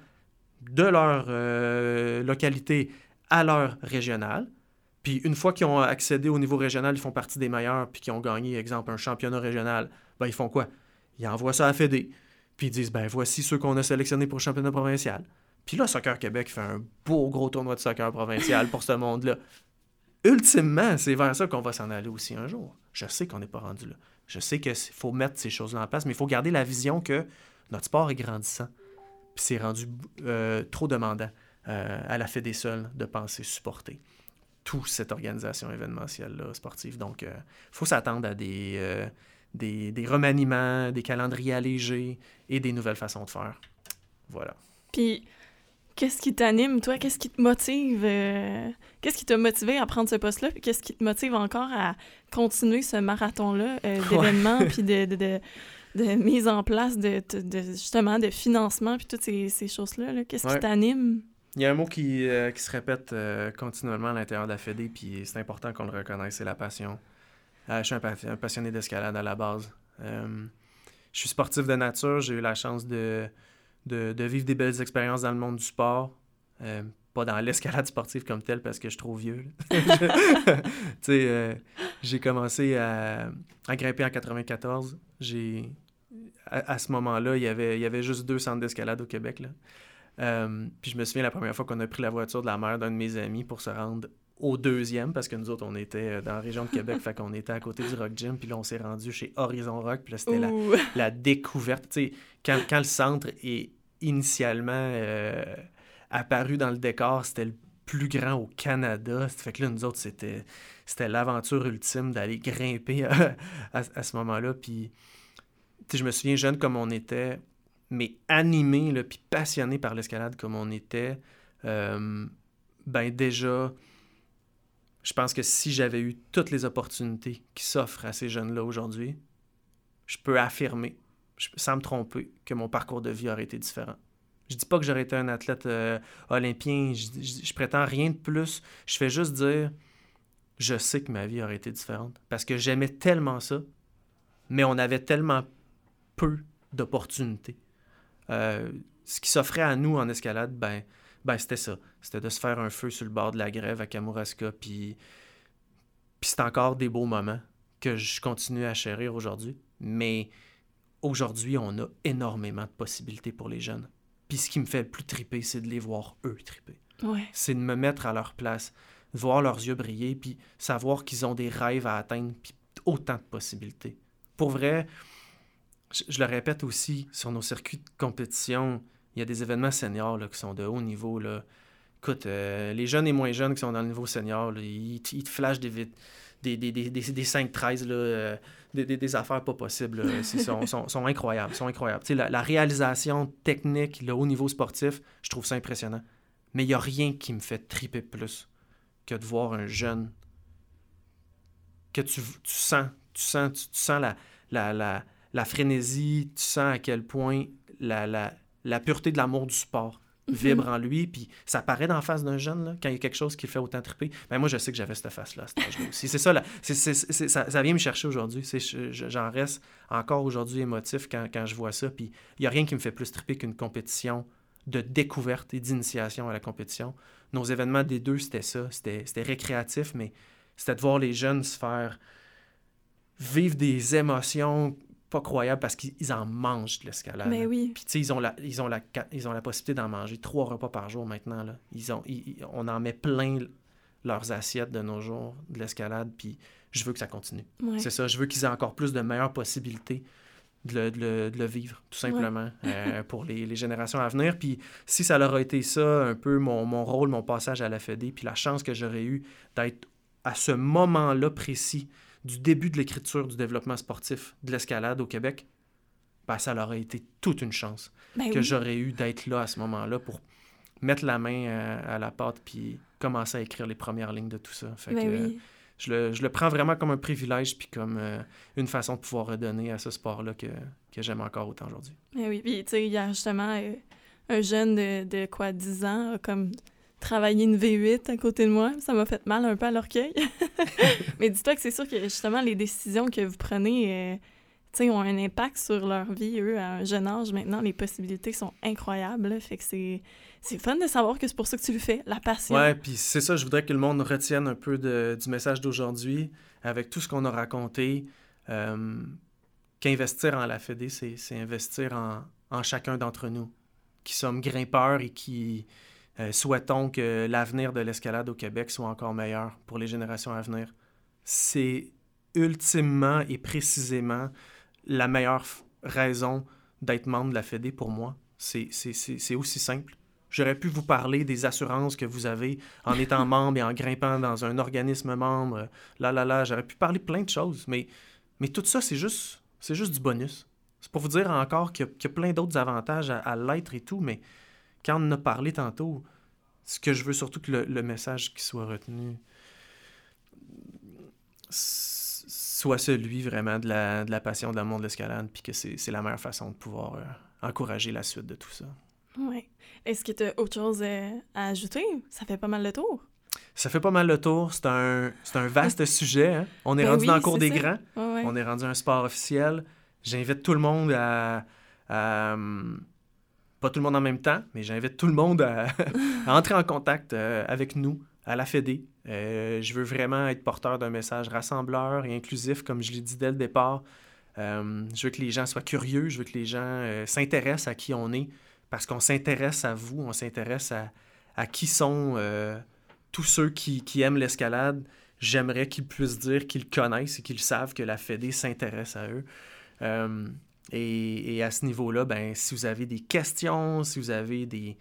de leur euh, localité à leur régionale. Puis une fois qu'ils ont accédé au niveau régional, ils font partie des meilleurs, puis qu'ils ont gagné, exemple, un championnat régional, ben ils font quoi? Ils envoient ça à Fédé. Puis ils disent, ben voici ceux qu'on a sélectionnés pour le championnat provincial. Puis là, Soccer Québec fait un beau gros tournoi de soccer provincial pour ce monde-là. Ultimement, c'est vers ça qu'on va s'en aller aussi un jour. Je sais qu'on n'est pas rendu là. Je sais qu'il faut mettre ces choses-là en place, mais il faut garder la vision que notre sport est grandissant. Puis c'est rendu euh, trop demandant euh, à la Fédé seule de penser supporter toute cette organisation événementielle sportive. Donc, il euh, faut s'attendre à des, des, des, remaniements, des calendriers allégés et des nouvelles façons de faire. Voilà. Puis, Qu'est-ce qui t'anime, toi? Qu'est-ce qui te motive? Euh, qu'est-ce qui t'a motivé à prendre ce poste-là? Puis qu'est-ce qui te motive encore à continuer ce marathon-là euh, d'événements puis de, de, de, [laughs] mise en place de, justement de financement puis toutes ces, ces choses-là? quest ce qui t'anime? Il y a un mot qui, euh, qui se répète continuellement à l'intérieur de la Fédé, puis c'est important qu'on le reconnaisse, c'est la passion. je suis un, passionné d'escalade à la base. je suis sportif de nature, j'ai eu la chance de, de, de, vivre des belles expériences dans le monde du sport. Euh, pas dans l'escalade sportive comme telle parce que je suis trop vieux. [laughs] euh, j'ai commencé à, à, grimper en 94. J'ai, à, à, ce moment-là, il y avait, il y avait juste deux centres d'escalade au Québec. Là. Euh, puis je me souviens la première fois qu'on a pris la voiture de la mère d'un de mes amis pour se rendre au deuxième, parce que nous autres, on était dans la région de Québec, [laughs] fait qu'on était à côté du Rock Gym, puis là, on s'est rendu chez Horizon Rock, puis là, c'était la, la, découverte. Tu sais, quand, quand, le centre est initialement euh, apparu dans le décor, c'était le plus grand au Canada. Fait que là, nous autres, c'était, c'était l'aventure ultime d'aller grimper à, à, à ce moment-là. Puis, je me souviens jeune comme on était, mais animé, là, puis passionné par l'escalade comme on était. Euh, ben déjà, je pense que si j'avais eu toutes les opportunités qui s'offrent à ces jeunes-là aujourd'hui, je peux affirmer, sans me tromper, que mon parcours de vie aurait été différent. Je dis pas que j'aurais été un athlète euh, olympien, je, je, je, prétends rien de plus. Je fais juste dire, je sais que ma vie aurait été différente parce que j'aimais tellement ça, mais on avait tellement peu d'opportunités. Euh, ce qui s'offrait à nous en escalade, ben, ben c'était ça. C'était de se faire un feu sur le bord de la grève à Kamouraska. Puis, puis c'est encore des beaux moments que je continue à chérir aujourd'hui. Mais aujourd'hui, on a énormément de possibilités pour les jeunes. Puis ce qui me fait le plus triper, c'est de les voir eux triper. Ouais. C'est de me mettre à leur place, voir leurs yeux briller, puis savoir qu'ils ont des rêves à atteindre, puis autant de possibilités. Pour vrai, je, le répète aussi, sur nos circuits de compétition, il y a des événements seniors là, qui sont de haut niveau. Là. Écoute, euh, les jeunes et moins jeunes qui sont dans le niveau senior, ils, te flashent des, des, des, des, des, des 5-13, euh, des, affaires pas possibles. Sont, sont, incroyables. Sont incroyables. La, la, réalisation technique, le haut niveau sportif, je trouve ça impressionnant. Mais il n'y a rien qui me fait triper plus que de voir un jeune que tu, sens, tu sens, tu, sens la la frénésie, tu sens à quel point la, la, la pureté de l'amour du sport vibre en lui, puis ça paraît dans la face d'un jeune, là, quand il y a quelque chose qui le fait autant triper. Ben moi, je sais que j'avais cette face-là à cet âge-là aussi. C'est ça, là, c est, c est, ça, ça, vient me chercher aujourd'hui. J'en reste encore aujourd'hui émotif quand, quand, je vois ça, puis il n'y a rien qui me fait plus triper qu'une compétition de découverte et d'initiation à la compétition. Nos événements des deux, c'était ça. C'était récréatif, mais c'était de voir les jeunes se faire vivre des émotions pas croyable parce qu'ils en mangent de l'escalade. Mais oui. Puis tu sais, ils ont la, ils ont la, ils ont la possibilité d'en manger trois repas par jour maintenant. Là. Ils ont, ils, on en met plein leurs assiettes de nos jours de l'escalade, puis je veux que ça continue. Ouais. C'est ça, je veux qu'ils aient encore plus de meilleures possibilités de le, de le, de le vivre, tout simplement, ouais. [laughs] euh, pour les, les, générations à venir. Puis si ça leur a été ça, un peu mon, mon rôle, mon passage à la Fédé, puis la chance que j'aurais eu d'être à ce moment-là précis, du début de l'écriture du développement sportif de l'escalade au Québec, ben, ça leur a été toute une chance ben que oui. j'aurais eu d'être là à ce moment-là pour mettre la main à, à, la pâte puis commencer à écrire les premières lignes de tout ça. Fait ben que, oui. euh, je, le, je le prends vraiment comme un privilège puis comme euh, une façon de pouvoir redonner à ce sport-là que, que j'aime encore autant aujourd'hui. Ben oui, puis tu sais, il y a justement euh, un jeune de, de quoi, 10 ans, comme travailler une V8 à côté de moi. Ça m'a fait mal un peu à l'orgueil. [laughs] Mais dis-toi que c'est sûr que justement, les décisions que vous prenez, euh, ont un impact sur leur vie, eux, à un jeune âge. Maintenant, les possibilités sont incroyables. Fait que c'est, fun de savoir que c'est pour ça que tu le fais, la passion. Ouais, puis c'est ça, je voudrais que le monde retienne un peu de, du message d'aujourd'hui, avec tout ce qu'on a raconté. Euh, qu'investir en la Fédé, c'est, c'est investir en, en chacun d'entre nous, qui sommes grimpeurs et qui euh, souhaitons que l'avenir de l'escalade au Québec soit encore meilleur pour les générations à venir. C'est ultimement et précisément la meilleure raison d'être membre de la Fédé pour moi. C'est aussi simple. J'aurais pu vous parler des assurances que vous avez en étant [laughs] membre et en grimpant dans un organisme membre. Là, là, là, j'aurais pu parler plein de choses, mais, mais tout ça, c'est juste, c'est juste du bonus. C'est pour vous dire encore qu'il y, qu y, a plein d'autres avantages à, à l'être et tout, mais quand on en a parlé tantôt, ce que je veux surtout que le, le message qui soit retenu soit celui vraiment de la, de la passion de l'amour de l'escalade, puis que c'est la meilleure façon de pouvoir euh, encourager la suite de tout ça. Oui. Est-ce que tu as autre chose euh, à ajouter? Ça fait pas mal le tour. Ça fait pas mal le tour. C'est un, un vaste [laughs] sujet. Hein? On est ben rendu oui, dans le cours des ça. grands. Ouais, ouais. On est rendu un sport officiel. j'invite tout le monde à, pas tout le monde en même temps, mais j'invite tout le monde [laughs] à, entrer en contact euh, avec nous à la Fédé. Euh, je veux vraiment être porteur d'un message rassembleur et inclusif, comme je l'ai dit dès le départ. Euh, je veux que les gens soient curieux, je veux que les gens s'intéressent à qui on est, parce qu'on s'intéresse à vous, on s'intéresse à, qui sont tous ceux qui, qui aiment l'escalade. J'aimerais qu'ils puissent dire qu'ils connaissent et qu'ils savent que la Fédé s'intéresse à eux. Et, à ce niveau-là, ben, si vous avez des questions, si vous avez des,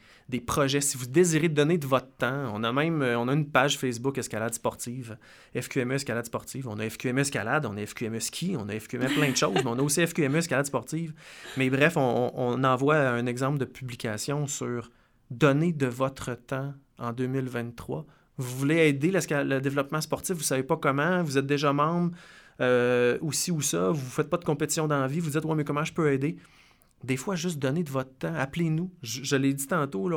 projets, si vous désirez donner de votre temps, on a même euh, on a une page Facebook Escalade Sportive, FQME Escalade Sportive. On a FQME Escalade, on a FQME Ski, on a FQME plein de [laughs] choses, mais on a aussi FQME Escalade Sportive. Mais bref, on, on envoie un exemple de publication sur donner de votre temps en 2023. Vous voulez aider le développement sportif, vous ne savez pas comment, vous êtes déjà membre, euh, ou ci ou ça, vous ne faites pas de compétition dans la vie, vous dites, ouais, mais comment je peux aider? Des fois, juste donner de votre temps, appelez-nous. Je, l'ai dit tantôt,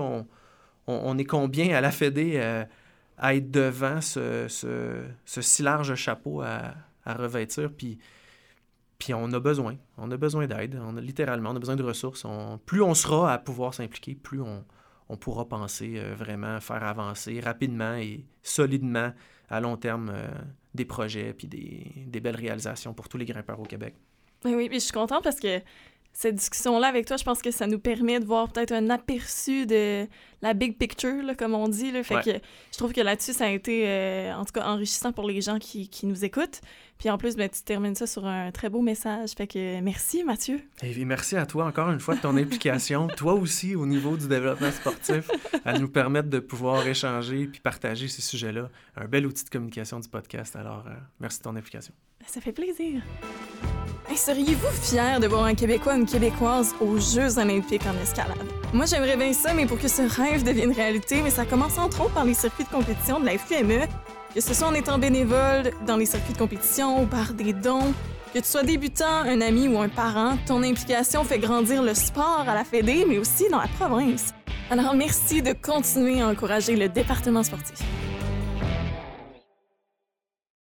on, est combien à la Fédé euh, à être devant ce, si large chapeau à, revêtir, puis, on a besoin, on a besoin d'aide, on a, littéralement, on a besoin de ressources. plus on sera à pouvoir s'impliquer, plus on, pourra penser euh, vraiment faire avancer rapidement et solidement à long terme des projets puis des, belles réalisations pour tous les grimpeurs au Québec. Oui, oui, puis je suis contente parce que cette discussion-là avec toi, je pense que ça nous permet de voir peut-être un aperçu de la big picture, là, comme on dit. Là. Fait que je trouve que là-dessus, ça a été, euh, en tout cas, enrichissant pour les gens qui, qui nous écoutent. Puis en plus, ben, tu termines ça sur un très beau message. Fait que merci, Mathieu. Et merci à toi encore une fois de ton implication, [laughs] toi aussi au niveau du développement sportif, à nous permettre de pouvoir échanger puis partager ces sujets-là. Un bel outil de communication du podcast. Alors, euh, merci de ton implication. Ça fait plaisir. Seriez-vous fier de voir un Québécois ou une Québécoise aux Jeux olympiques en escalade? Moi, j'aimerais bien ça, mais pour que ce rêve devienne réalité, mais ça commence entre autres par les circuits de compétition de la FQME, que ce soit en étant bénévole dans les circuits de compétition ou par des dons. Que tu sois débutant, un ami ou un parent, ton implication fait grandir le sport à la Fédé, mais aussi dans la province. Alors merci de continuer à encourager le département sportif.